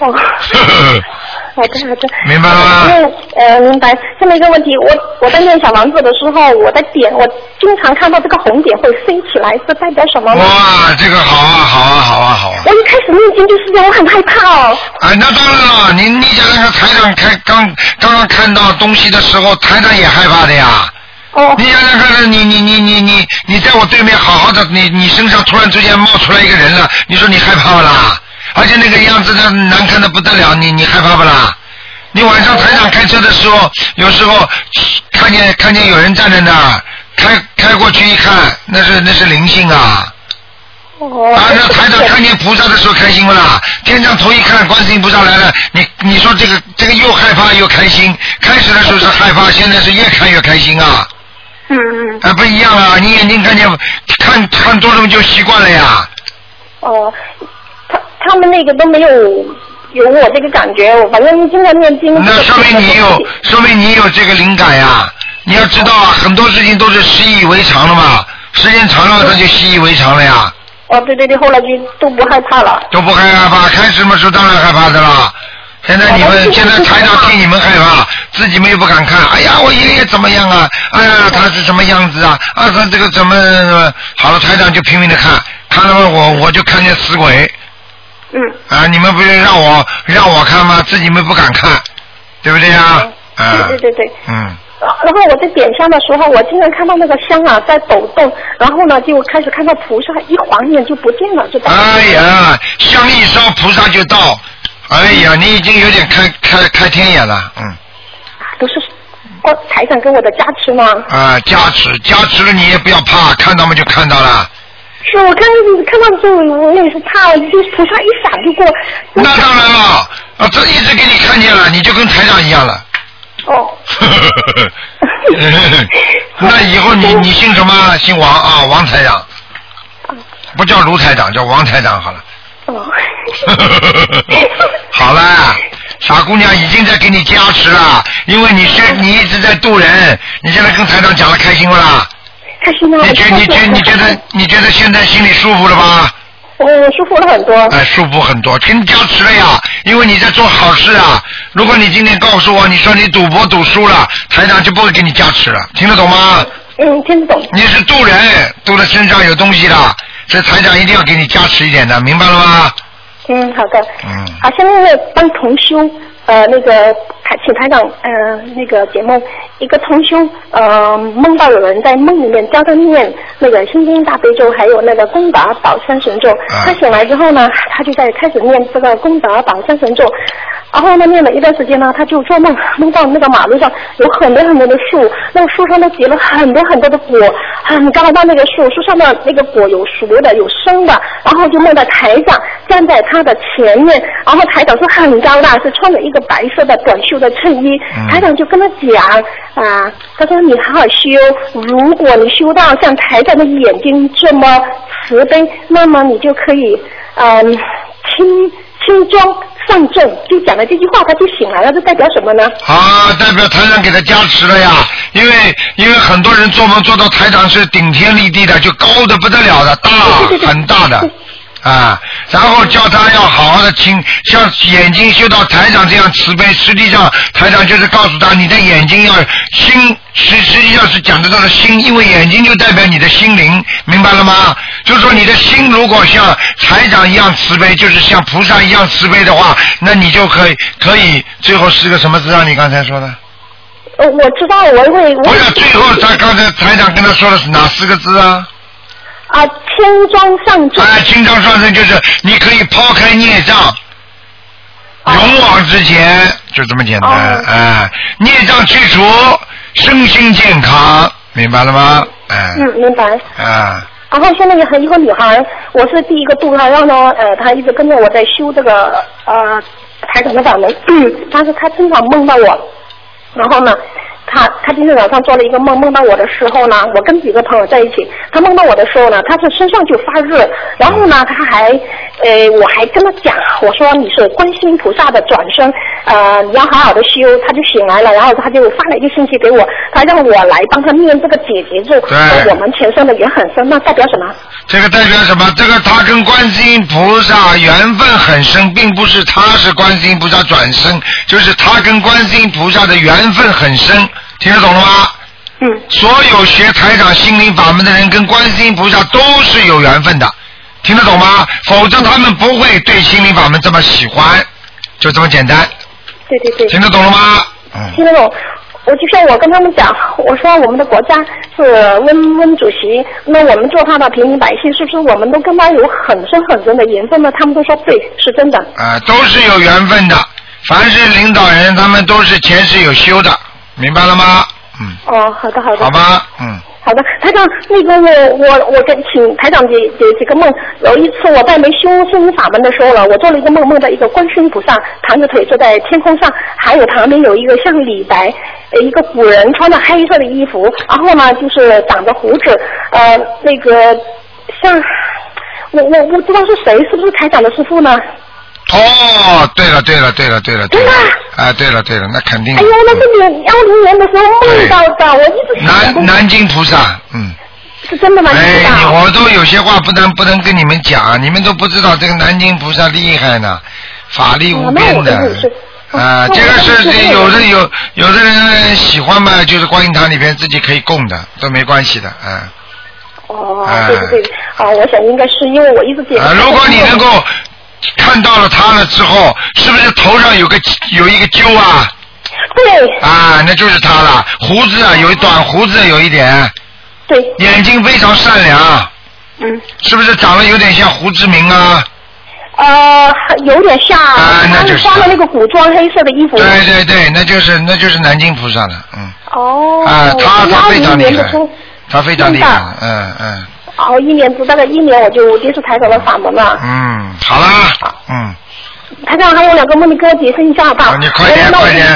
哦。好的好的。明白了吗？因为呃明白。下面一个问题，我我在念小房子的时候，我的点，我经常看到这个红点会飞起来，是代表什么呢？哇，这个好啊，好啊，好啊，好啊！我一开始念经就是这样，我很害怕哦。啊，那当然了，你你讲那个台长开刚刚刚看到东西的时候，台长也害怕的呀。哦。你想想看，你你你你你你在我对面好好的，你你身上突然之间冒出来一个人了，你说你害怕不啦？而且那个样子的难看的不得了，你你害怕不啦？你晚上台长开车的时候，有时候看见看见有人站在那儿，开开过去一看，那是那是灵性啊。哦。啊，那台长看见菩萨的时候开心不啦？天上头一看，观世音菩萨来了，你你说这个这个又害怕又开心，开始的时候是害怕，现在是越看越开心啊。嗯嗯。啊，不一样啊！你眼睛看见看看多了就习惯了呀。哦，他他们那个都没有有我这个感觉，我反正经常念经。那说明你有，说明你有这个灵感呀。你要知道啊，很多事情都是习以为常了嘛，时间长了他就习以为常了呀。哦，对对对，后来就都不害怕了。都不害怕，开始嘛时候当然害怕的啦。现在你们现在台长替你们害怕，自己们又不敢看。哎呀，我爷爷怎么样啊？哎呀，他是什么样子啊？啊，他这个怎么？好了，台长就拼命的看，看了，我我就看见死鬼。嗯。啊，你们不是让我让我看吗？自己们不敢看，对不对呀？啊。对对对对。嗯。然后我在点香的时候，我经常看到那个香啊在抖动，然后呢就开始看到菩萨一晃眼就不见了，就。哎呀，香一烧，菩萨就到。哎呀，你已经有点开开开天眼了，嗯。都是光台长给我的加持吗？啊，加持加持了，你也不要怕，看到嘛就看到了。是我看看到的时候，我也是怕，就菩萨一闪就过。那当然了，啊，这一直给你看见了，你就跟台长一样了。哦。那以后你你姓什么？姓王啊，王台长。不叫卢台长，叫王台长好了。哦。好了，傻姑娘已经在给你加持了，因为你是你一直在渡人，你现在跟台长讲的开心不啦？你觉你觉你觉得你觉得现在心里舒服了吧？我，舒服了很多。哎，舒服很多，给你加持了呀，因为你在做好事啊。如果你今天告诉我，你说你赌博赌输了，台长就不会给你加持了，听得懂吗？嗯，听得懂。你是渡人，渡的身上有东西的，这台长一定要给你加持一点的，明白了吗？嗯，好的。嗯。好，下面呢帮同修呃那个台请台长呃那个节目，一个同修呃梦到有人在梦里面教他念那个心经大悲咒，还有那个功德宝三神咒。他醒来之后呢，他就在开始念这个功德宝三神咒，然后呢念了一段时间呢，他就做梦梦到那个马路上有很多很多的树，那个树上都结了很多很多的果，很高到那个树树上的那个果有熟的有生的，然后就梦到台长站在他的前面，然后台长是很高大，是穿着一个白色的短袖的衬衣，台长就跟他讲啊，他说你好好修，如果你修到像台长的眼睛这么慈悲，那么你就可以嗯轻轻装上阵，就讲了这句话，他就醒来了，这代表什么呢？啊，代表台长给他加持了呀，因为因为很多人做梦做到台长是顶天立地的，就高的不得了的，大很大的。啊，然后叫他要好好的听，像眼睛修到台长这样慈悲，实际上台长就是告诉他，你的眼睛要心，实实际上是讲的到了心，因为眼睛就代表你的心灵，明白了吗？就是说你的心如果像台长一样慈悲，就是像菩萨一样慈悲的话，那你就可以可以最后是个什么字啊？你刚才说的？呃，我知道，我会。不是，最后他刚才台长跟他说的是哪四个字啊？啊，轻装上阵。啊，轻装上阵就是你可以抛开孽障，勇往直前，就这么简单。哎，孽障去除，身心健康，明白了吗？哎。嗯，明白。啊。然后现在有还一个女孩，我是第一个度她，然后呢，呃，她一直跟着我在修这个呃台长的法门，但是她经常梦到我，然后呢。他他今天早上做了一个梦，梦到我的时候呢，我跟几个朋友在一起，他梦到我的时候呢，他是身上就发热，然后呢，他还，呃，我还跟他讲，我说你是观世音菩萨的转生，呃，你要好好的修，他就醒来了，然后他就发了一个信息给我，他让我来帮他念这个解结咒，说我们前生的缘很深，那代表什么？这个代表什么？这个他跟观世音菩萨缘分很深，并不是他是观世音菩萨转生，就是他跟观世音菩萨的缘分很深。听得懂了吗？嗯。所有学台长心灵法门的人，跟观世音菩萨都是有缘分的，听得懂吗？否则他们不会对心灵法门这么喜欢，就这么简单。对对对。听得懂了吗？嗯听得懂。我就像我跟他们讲，我说我们的国家是温温主席，那我们做他的平民百姓，是不是我们都跟他有很深很深的缘分呢？他们都说对，是真的。啊、都是有缘分的。凡是领导人，他们都是前世有修的，明白了吗？嗯，哦，好的好的。好吧，嗯，好的，台长，那个我我我跟请台长解解几个梦。有一次我在没修心灵法门的时候了，我做了一个梦，梦到一个观世音菩萨盘着腿坐在天空上，还有旁边有一个像李白，呃一个古人穿着黑色的衣服，然后呢就是长着胡子，呃那个像我我我不知道是谁，是不是台长的师傅呢？哦，对了，对了，对了，对了，对了真的啊，啊，对了，对了，那肯定哎呦，那是你幺零年的时候梦到的，我一直想南南京菩萨，嗯。是真的吗？哎？我都有些话不能不能跟你们讲，你们都不知道这个南京菩萨厉害呢，法力无边的。啊，这个是跟你说有的有有的人喜欢嘛，就是观音堂里边自己可以供的，都没关系的，啊。哦哎，对对对，啊，我想应该是因为我一直解。啊，如果你能够看到了他了之后，是不是头上有个有一个揪啊？对。啊，那就是他了，胡子啊，有一短胡子有一点，对，眼睛非常善良，嗯，是不是长得有点像胡志明啊？呃，有点像，啊那就是。穿了那个古装黑色的衣服。对对对，那就是那就是南京菩萨了，嗯，哦。啊，他他非常厉害。他非常厉害，嗯嗯哦，一年多大概一年我就接触台长的法门了。嗯，好啦，嗯，台长还有两个梦，你给我解释一下好不好？啊你快点快点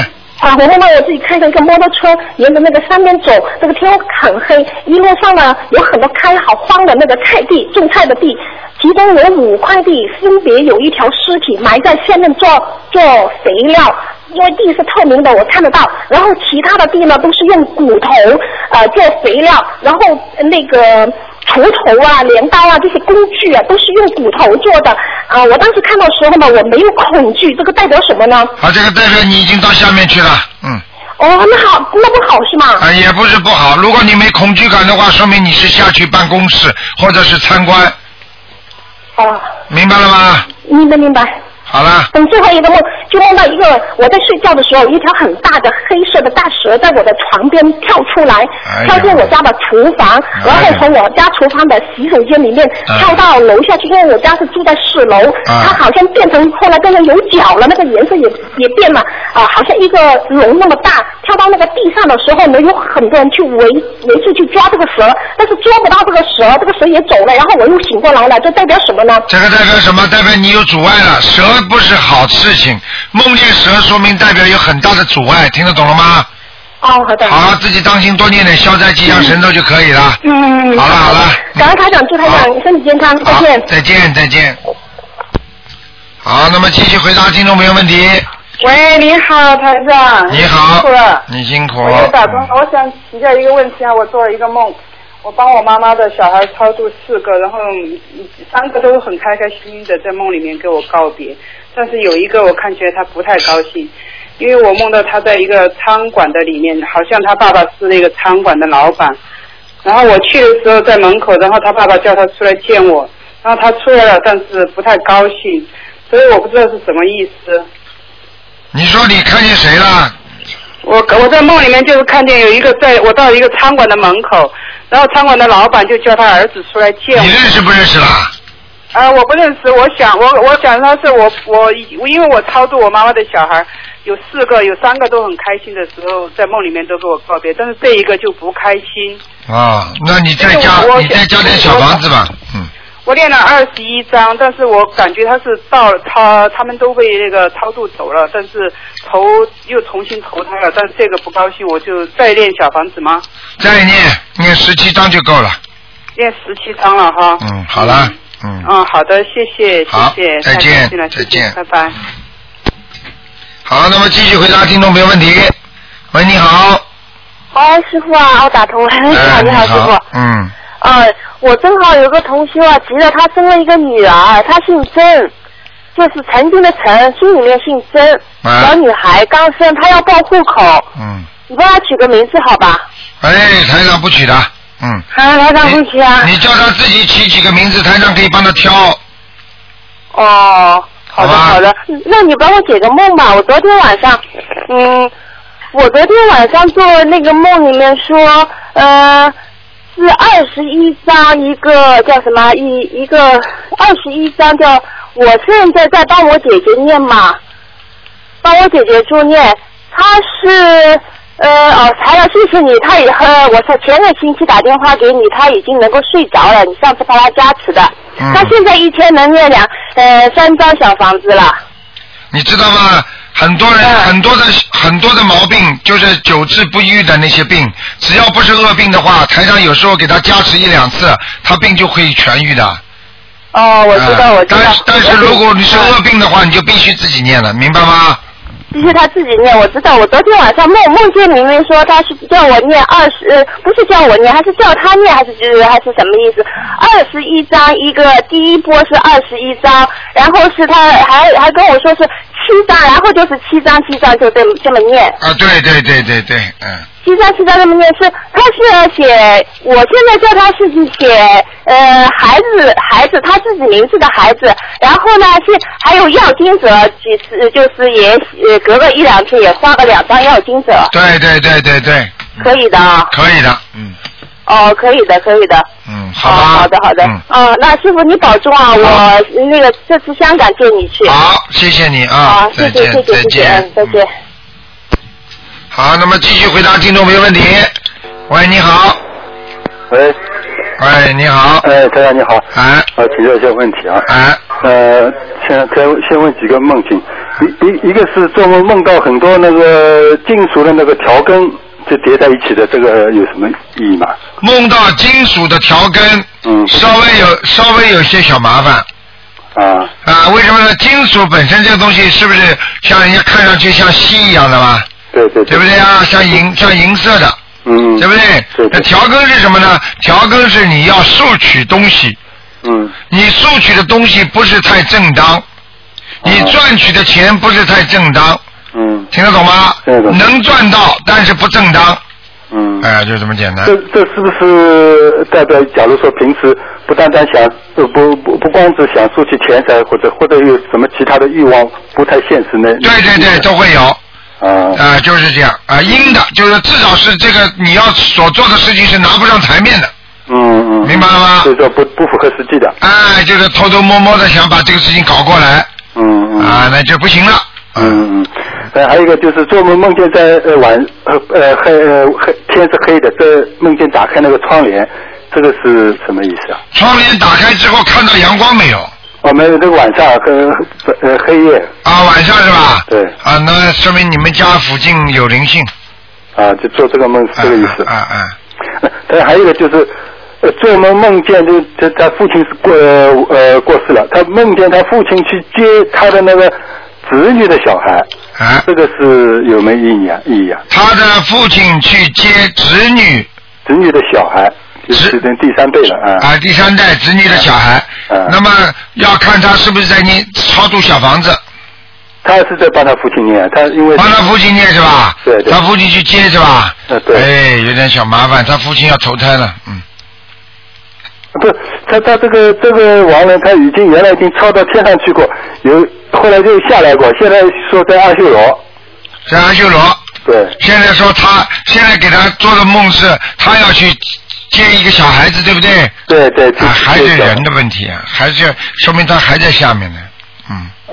啊，我梦到我自己开着一个摩托车，沿着那个山边走，这个天很黑，一路上呢有很多开好荒的那个菜地，种菜的地，其中有五块地分别有一条尸体埋在下面做做肥料。因为地是透明的，我看得到。然后其他的地呢，都是用骨头呃做肥料，然后那个锄头啊、镰刀啊这些工具啊，都是用骨头做的。啊、我当时看到时候呢，我没有恐惧，这个代表什么呢？啊，这个代表你已经到下面去了，嗯，哦，那好，那不好是吗？啊，也不是不好，如果你没恐惧感的话，说明你是下去办公室或者是参观，哦，明白了吗？明白明白。好了，等最后一个梦，就梦到一个我在睡觉的时候，一条很大的黑色的大蛇在我的床边跳出来，哎跳进我家的厨房，哎然后从我家厨房的洗手间里面哎跳到楼下去，因为我家是住在四楼，啊它好像变成后来变成有脚了，那个颜色也也变了啊，好像一个龙那么大，跳到那个地上的时候呢，有很多人去围围住去抓这个蛇，但是抓不到这个蛇，这个蛇也走了，然后我又醒过来了，这代表什么呢？这个代表什么？代表你有阻碍了，蛇不是好事情，梦见蛇说明代表有很大的阻碍，听得懂了吗？哦，好的。好，自己当心，多念点消灾吉祥神咒就可以了。嗯，好了好了，感恩台长，祝台长身体健康，再见。，再见再见。好，那么继续回答听众朋友问题。喂，你好，台长。你好辛苦了，你辛苦。我又打通了。我想请教一个问题啊，我做了一个梦，我帮我妈妈的小孩超度四个，然后嗯三个都很开开心心的在梦里面跟我告别，但是有一个我看起来他不太高兴，因为我梦到他在一个餐馆的里面，好像他爸爸是那个餐馆的老板，然后我去的时候在门口，然后他爸爸叫他出来见我，然后他出来了，但是不太高兴，所以我不知道是什么意思。你说你看见谁了？我我在梦里面就是看见有一个在我到一个餐馆的门口，然后餐馆的老板就叫他儿子出来见我。你认识不认识啦？啊、我不认识，我想我我想他是我我因为我超度我妈妈的小孩，有四个有三个都很开心的时候，在梦里面都跟我告别，但是这一个就不开心。啊，那你再加我你再加点小房子吧，嗯。我练了二十一章，但是我感觉他是到他他们都被那个超度走了，但是投又重新投胎了，但是这个不高兴，我就再练小房子吗？再练念十七章就够了。练十七章了哈。嗯，好了，嗯。嗯，好的，谢谢，好谢谢，再见再见拜拜。好，那么继续回答听众朋友问题。喂，你好。哎，师傅啊，我打通了。你好，哎，你好，师傅。嗯，呃，我正好有个同修啊，急了，他生了一个女儿，她姓曾，就是曾经的曾，心里面姓曾，啊小女孩刚生，她要报户口，嗯，你帮她取个名字好吧？哎，台长不取的，嗯。啊，台长不取啊。你叫他自己起几个名字，台长可以帮他挑。哦，好的好的，那你帮我解个梦吧。我昨天晚上，嗯，我昨天晚上做那个梦里面说，呃，是二十一章一个叫什么一一个二十一章叫，我现在在帮我姐姐念嘛，帮我姐姐助念，她是。呃哦，材料，谢谢你。他以后，我是前个星期打电话给你，他已经能够睡着了。你上次帮他加持的，嗯他现在一天能念两呃三张小房子了。你知道吗？很多人、很多的很多的毛病就是久治不愈的那些病，只要不是恶病的话，台上有时候给他加持一两次，他病就会痊愈的。哦，我知道，啊我知道。但是但是如果你是恶病的话，你就必须自己念了，明白吗？这是他自己念，我知道。我昨天晚上梦梦见明明说他是叫我念二十，不是叫我念，还是叫他念，还是就是还是什么意思？二十一章一个，第一波是二十一章，然后是他还还跟我说是七章，然后就是七章七章就这么这么念。啊，对对对对对，嗯。七三七三这么念是，他是写，我现在叫他是写呃孩子孩子他自己名字的孩子，然后呢是还有要金者几次就是也呃隔个一两天也发个两张要金者，对对对对对，可以的啊。可以的，嗯哦，可以的，可以的。嗯，好吧。哦，好的，好的。嗯，哦，那师傅你保重啊，我那个这次香港见你去。好，谢谢你啊好，，谢谢谢谢谢谢，再见嗯，。好，那么继续回答听众朋友问题。喂，你好。喂。喂，你好。哎，大家你好。啊。我请教一下问题啊。啊。呃，先再先问几个梦境，一一一个是做梦梦到很多那个金属的那个条根就叠在一起的，这个有什么意义吗？梦到金属的条根，嗯，稍微有稍微有些小麻烦。啊。啊，为什么呢？金属本身这个东西是不是像人家看上去像锡一样的嘛？对对对不对啊？像银像银色的，嗯，对不对？那调羹是什么呢？调羹是你要索取东西，嗯，你索取的东西不是太正当，你赚取的钱不是太正当，嗯，听得懂吗？能赚到，但是不正当，嗯，哎，就这么简单。这这是不是代表，假如说平时不单单想，呃不不不光只想收取钱财，或者或者有什么其他的欲望不太现实呢？对对对，都会有。啊啊、就是这样啊、阴的，就是至少是这个你要所做的事情是拿不上台面的，嗯嗯，明白了吗？所以说不不符合实际的。哎，就是偷偷摸摸的想把这个事情搞过来，嗯嗯。啊，那就不行了。嗯嗯，呃，还有一个就是做梦梦见在呃晚呃呃黑呃黑天是黑的，这梦见打开那个窗帘，这个是什么意思啊？窗帘打开之后看到阳光没有？哦，没有，这个晚上跟呃黑夜。啊，晚上是吧？对。啊，那说明你们家附近有灵性。啊，就做这个梦是这个意思。啊啊。呃，还有一个就是，呃，做梦梦见就他他父亲是过呃呃过世了，他梦见他父亲去接他的那个子女的小孩，啊，这个是有没有意义啊？意义啊？他的父亲去接子女，子女的小孩，就是等第三代了啊。啊，第三代子女的小孩，那么要看他是不是在你超度小房子。他是在帮他父亲念，他因为帮他父亲念是吧？对对。他父亲去接是吧？呃对。哎，有点小麻烦，他父亲要投胎了，嗯。不，他他这个这个亡人他已经原来已经超到天上去过，有后来就下来过，现在说在阿修罗。在阿修罗。对。现在说他现在给他做的梦是，他要去接一个小孩子，对不对？对对。啊，还是人的问题啊，还是说明他还在下面呢。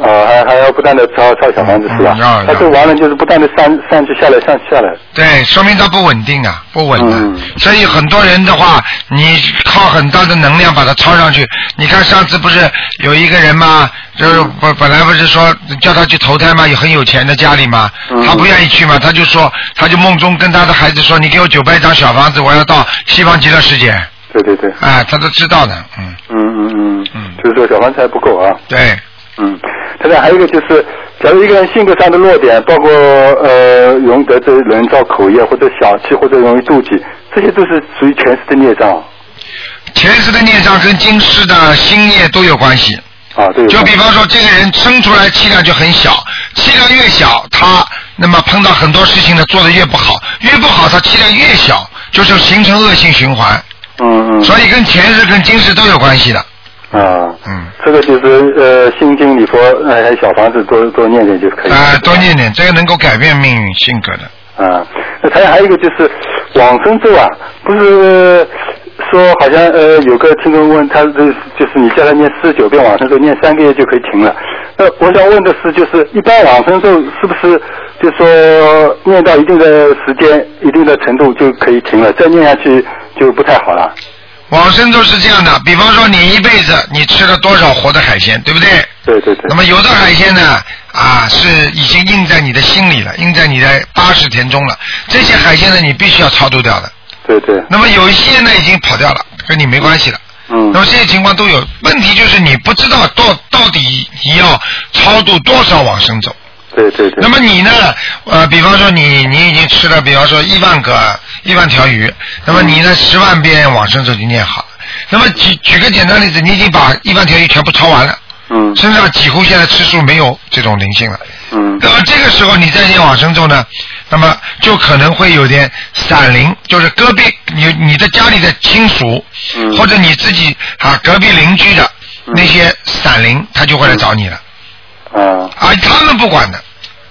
啊，还还要不断的抄抄小房子是吧？他这亡人就是不断的上上去下来上去下来。对，说明他不稳定啊，不稳的。嗯所以很多人的话，你靠很大的能量把它抄上去。你看上次不是有一个人吗？就是嗯本本来不是说叫他去投胎吗？有很有钱的家里嘛，嗯他不愿意去嘛，他就说，他就梦中跟他的孩子说：“你给我九百张小房子，我要到西方极乐世界。对对对。”哎，他都知道的，嗯。嗯嗯嗯。嗯。就是说小房子还不够啊。对。嗯，现在还有一个就是，假如一个人性格上的弱点，包括呃容易得罪人造口业或者小气或者容易妒忌，这些都是属于前世的孽障。前世的孽障跟今世的心业都有关系。啊，对。就比方说，这个人生出来气量就很小，气量越小，他那么碰到很多事情呢，做的越不好，越不好，他气量越小，就是形成恶性循环。嗯嗯。所以跟前世跟今世都有关系的。啊。嗯。这个就是呃心经礼佛呃小房子多多念念就可以了。啊、多念念，这个能够改变命运性格的。啊，那还还有一个就是往生咒啊，不是说好像呃有个听众问他的就是你叫他念四十九遍往生咒，念三个月就可以停了。那我想问的是，就是一般往生咒是不是就说念到一定的时间、一定的程度就可以停了，再念下去就不太好了？往生咒是这样的，比方说你一辈子你吃了多少活的海鲜，对不对？对对对。那么有的海鲜呢，啊，是已经印在你的心里了，印在你的八十田中了。这些海鲜呢，你必须要超度掉的。对对。那么有一些呢，已经跑掉了，跟你没关系了。嗯。那么这些情况都有，问题就是你不知道到到底你要超度多少往生咒。对对对。那么你呢？呃，比方说你你已经吃了，比方说一万个一万条鱼，那么你呢十万遍往生咒就念好了。那么举举个简单例子，你已经把一万条鱼全部抄完了，嗯，身上几乎现在吃素没有这种灵性了，嗯，那么这个时候你再念往生咒呢，那么就可能会有点散灵，就是隔壁你你的家里的亲属，嗯或者你自己啊隔壁邻居的那些散灵，他就会来找你了。啊啊，他们不管的，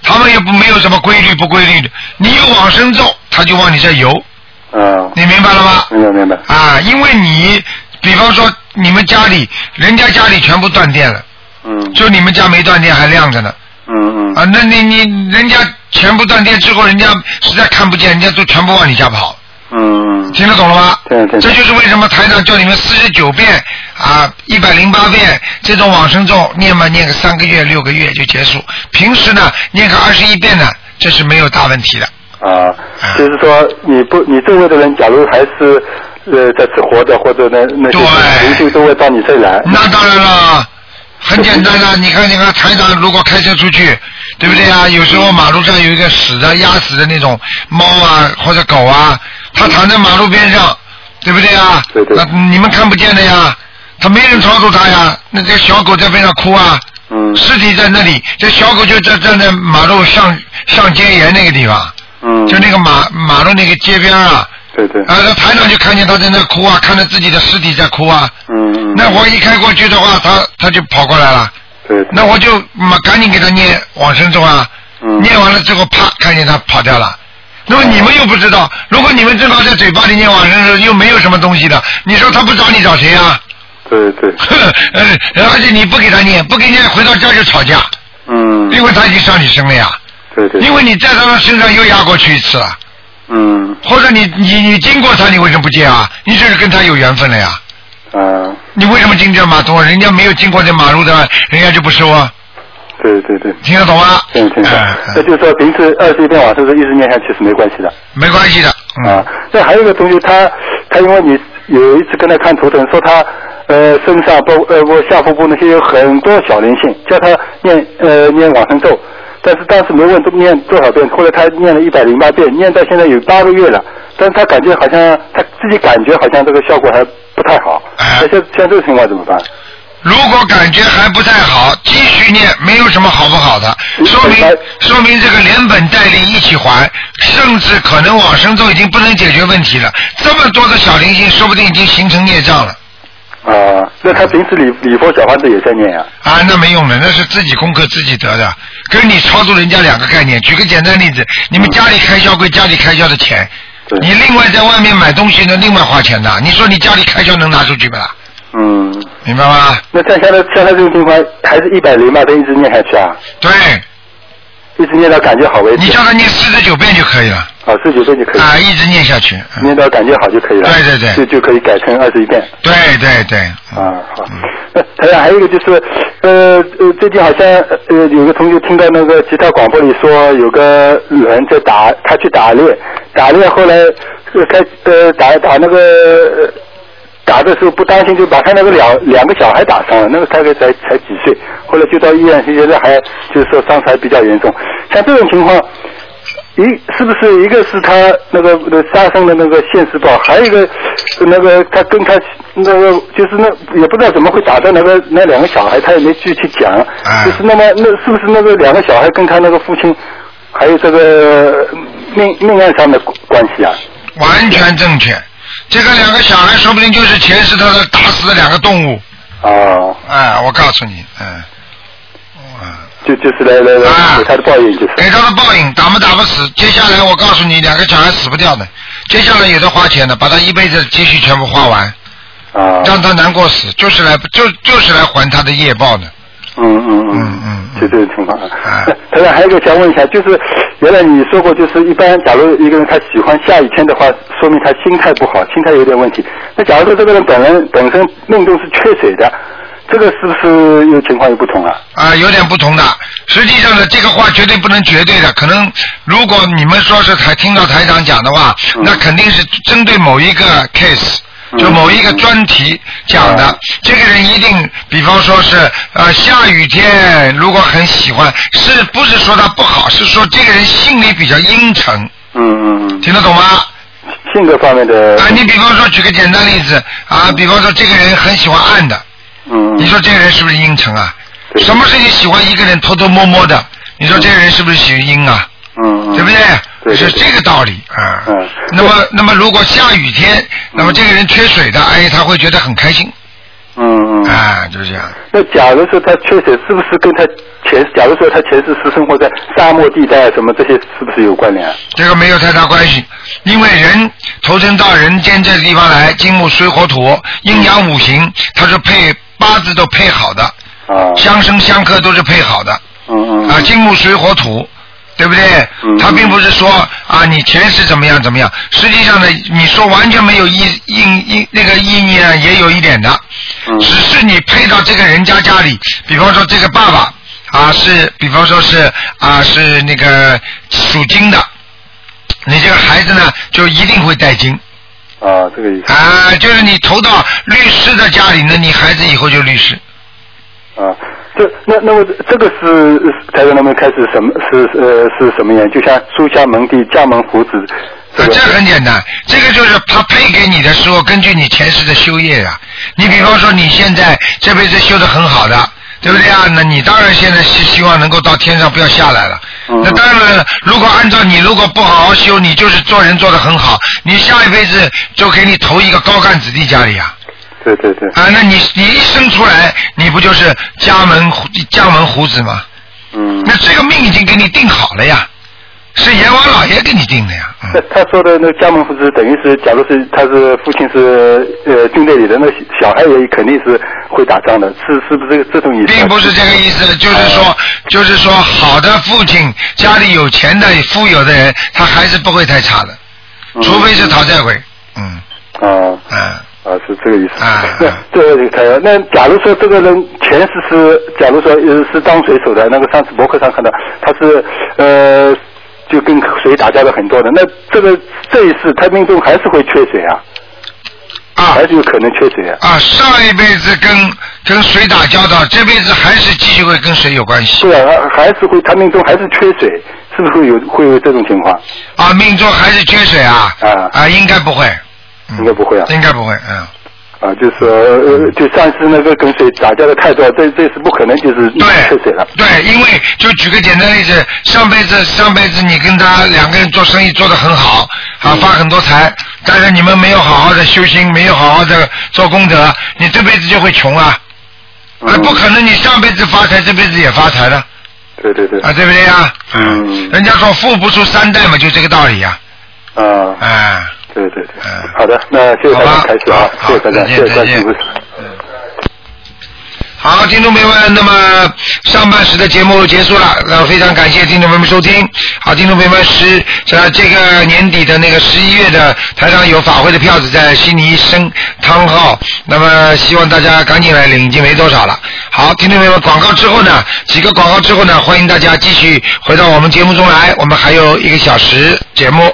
他们也不没有什么规律不规律的，你有往生咒，他就往你这游，啊。你明白了吗？明白明白。啊，因为你，比方说你们家里，人家家里全部断电了，嗯。就你们家没断电还亮着呢，嗯嗯。啊，那你你人家全部断电之后，人家实在看不见，人家都全部往你家跑，嗯听得懂了吗？对对。这就是为什么台长叫你们四十九遍啊，一百零八遍这种往生咒念嘛，念个三个月、六个月就结束。平时呢，念个二十一遍呢，这是没有大问题的。啊，就是说你不你周围的人，假如还是呃在吃活着或者那那些灵性都会到你这里来。那当然了，很简单的，你看，你看台长如果开车出去，对不对啊？有时候马路上有一个死的、压死的那种猫啊或者狗啊，它躺在马路边上，对不对啊？对对。那你们看不见的呀，他没人超度他呀，那这小狗在边上哭啊。嗯。尸体在那里，这小狗就在站在马路上上街沿那个地方。嗯。就那个马马路那个街边啊。对对。啊，那台长就看见他在那哭啊，看着自己的尸体在哭啊。嗯嗯。那我一开过去的话，他他就跑过来了。对。那我就嘛赶紧给他念往生咒啊。嗯。念完了之后，啪，看见他跑掉了。那么你们又不知道，如果你们正好在嘴巴里念往生咒，又没有什么东西的，你说他不找你找谁啊？对对。呃，而且你不给他念，不给念，回到家就吵架。嗯。因为他已经上你身了呀。对对。因为你在他的身上又压过去一次了。嗯。或者你你你经过他，你为什么不见啊？你这是跟他有缘分了呀。啊。你为什么经这马通？人家没有经过这马路的，人家就不收啊。对对对。听得懂吗？听听懂。那就是说，平时二十一遍往生咒一直念下去是没关系的。没关系的。啊，那还有一个同学，他他因为你有一次跟他看图腾，说他呃身上包呃我下腹部那些有很多小灵性，叫他念呃念往生咒，但是当时没问都念多少遍，后来他念了一百零八遍，念到现在有八个月了，但是他感觉好像他自己感觉好像这个效果还不太好，那像像这个情况怎么办？如果感觉还不太好，继续念，没有什么好不好的，说明说明这个连本带利一起还，甚至可能往生咒已经不能解决问题了。这么多的小灵性，说不定已经形成孽障了。啊，那他平时礼礼佛小房子也在念呀、啊，那没用的，那是自己功课自己得的，跟你超度人家两个概念。举个简单例子，你们家里开销归家里开销的钱，你另外在外面买东西呢，另外花钱的。你说你家里开销能拿出去不啦？嗯，明白吗？那像像他像他这种情况，还是一百零八遍一直念下去啊？对。一直念到感觉好为止。你叫他念四十九遍就可以了。啊，四十九遍就可以。啊，一直念下去。念到感觉好就可以了。对对对就就可以改成二十一遍。对对对。啊，好。那台长还有一个就是，呃呃，最近好像呃有个同学听到那个吉他广播里说，有个人在打，他去打猎，打猎后来呃开呃打打那个。呃打的时候不当心，就把他那个两两个小孩打伤了，那个大概才才几岁，后来就到医院，现在还就是说伤还比较严重。像这种情况，一是不是一个是他那个那个杀生的那个现世报，还有一个那个他跟他那个就是那也不知道怎么会打到那个那两个小孩，他也没具体讲，就是那么那是不是那个两个小孩跟他那个父亲还有这个命命案上的关系啊？完全正确。这个两个小孩说不定就是前世他的打死的两个动物。哦。哎，我告诉你，嗯，嗯，就就是来来来啊给他的报应就是。给他的报应，打不打不死。接下来我告诉你，两个小孩死不掉的，接下来有的花钱的，把他一辈子的积蓄全部花完，啊。让他难过死，就是来就就是来还他的业报的。嗯嗯嗯嗯，就这种情况啊。当然还有一个想问一下，就是原来你说过，就是一般假如一个人他喜欢下雨天的话，说明他心态不好，心态有点问题。那假如说这个人本人本身命中是缺水的，这个是不是有情况有不同啊？啊，有点不同的。实际上呢，这个话绝对不能绝对的。可能如果你们说是台听到台长讲的话，那肯定是针对某一个 case。就某一个专题讲的，这个人一定，比方说是呃下雨天，如果很喜欢，是不是说他不好？是说这个人心里比较阴沉，嗯嗯嗯。听得懂吗？性格方面的。啊，你比方说举个简单例子啊，比方说这个人很喜欢暗的，嗯。你说这个人是不是阴沉啊？什么事情喜欢一个人偷偷摸摸的？你说这个人是不是属于阴啊？嗯对不对？是这个道理啊。嗯那么，那么如果下雨天，那么这个人缺水的，哎，他会觉得很开心。嗯嗯。啊，就是这样。那假如说他缺水，是不是跟他前，假如说他前世是生活在沙漠地带什么这些，是不是有关联啊？这个没有太大关系，因为人投身到人间这个地方来，金木水火土阴阳五行，它是配八字都配好的，啊，相生相克都是配好的，嗯嗯，啊，金木水火土，对不对？他并不是说啊，你前世怎么样怎么样，实际上呢，你说完全没有意意意那个意义呢，也有一点的，只是你配到这个人家家里，比方说这个爸爸啊是，比方说是啊是那个属金的，你这个孩子呢就一定会带金。啊，这个意思。啊，就是你投到律师的家里，那你孩子以后就律师。啊，这那那么这个是台长能不能开始什么是呃是什么样？就像书香门第、家门虎子，啊，这很简单，这个就是他配给你的时候，根据你前世的修业呀、你比方说你现在这辈子修的很好的，对不对啊？那你当然现在希希望能够到天上不要下来了。那当然了，如果按照你如果不好好修，你就是做人做的很好，你下一辈子就给你投一个高干子弟家里呀、对对对。啊，那你你一生出来，你不就是家门家门虎子吗？嗯。那这个命已经给你定好了呀，是阎王老爷给你定的呀。那他说的那家门虎子，等于是，假如是他是父亲是呃军队里的，那小孩也肯定是会打仗的，是是不是这个这种意思？并不是这个意思，就是说，就是说，好的父亲，家里有钱的、富有的人，他还是不会太差的，除非是讨债鬼。嗯。啊。嗯。啊，是这个意思。啊。那 这个台长，那假如说这个人前世是，假如说呃是当水手的，那个上次博客上看到他是呃就跟水打交道很多的，那这个这一世他命中还是会缺水啊？啊。还是有可能缺水啊？啊，上一辈子跟跟水打交道，这辈子还是继续会跟水有关系。对啊，还是会他命中还是缺水，是不是会有会有这种情况？啊，命中还是缺水啊？啊啊，应该不会，应该不会啊。应该不会，嗯。啊，就是说呃，就上次那个跟谁打架的太多，这这是不可能，就是缺水了。对，因为就举个简单例子，上辈子上辈子你跟他两个人做生意做得很好，啊发很多财，但是你们没有好好的修心，没有好好的做功德，你这辈子就会穷啊，啊不可能你上辈子发财，这辈子也发财了，对对对。啊对不对呀？嗯。人家说富不出三代嘛，就这个道理呀。啊。哎。对对对。好的，那谢谢大家开始啊，谢谢大家，谢谢关心。好，听众朋友们，那么上半时的节目结束了，那非常感谢听众朋友们收听。好，听众朋友们，十在这个年底的那个十一月的台上有法会的票子在悉尼生汤号，那么希望大家赶紧来领，已经没多少了。好，听众朋友们，广告之后呢，几个广告之后呢，欢迎大家继续回到我们节目中来，我们还有一个小时节目。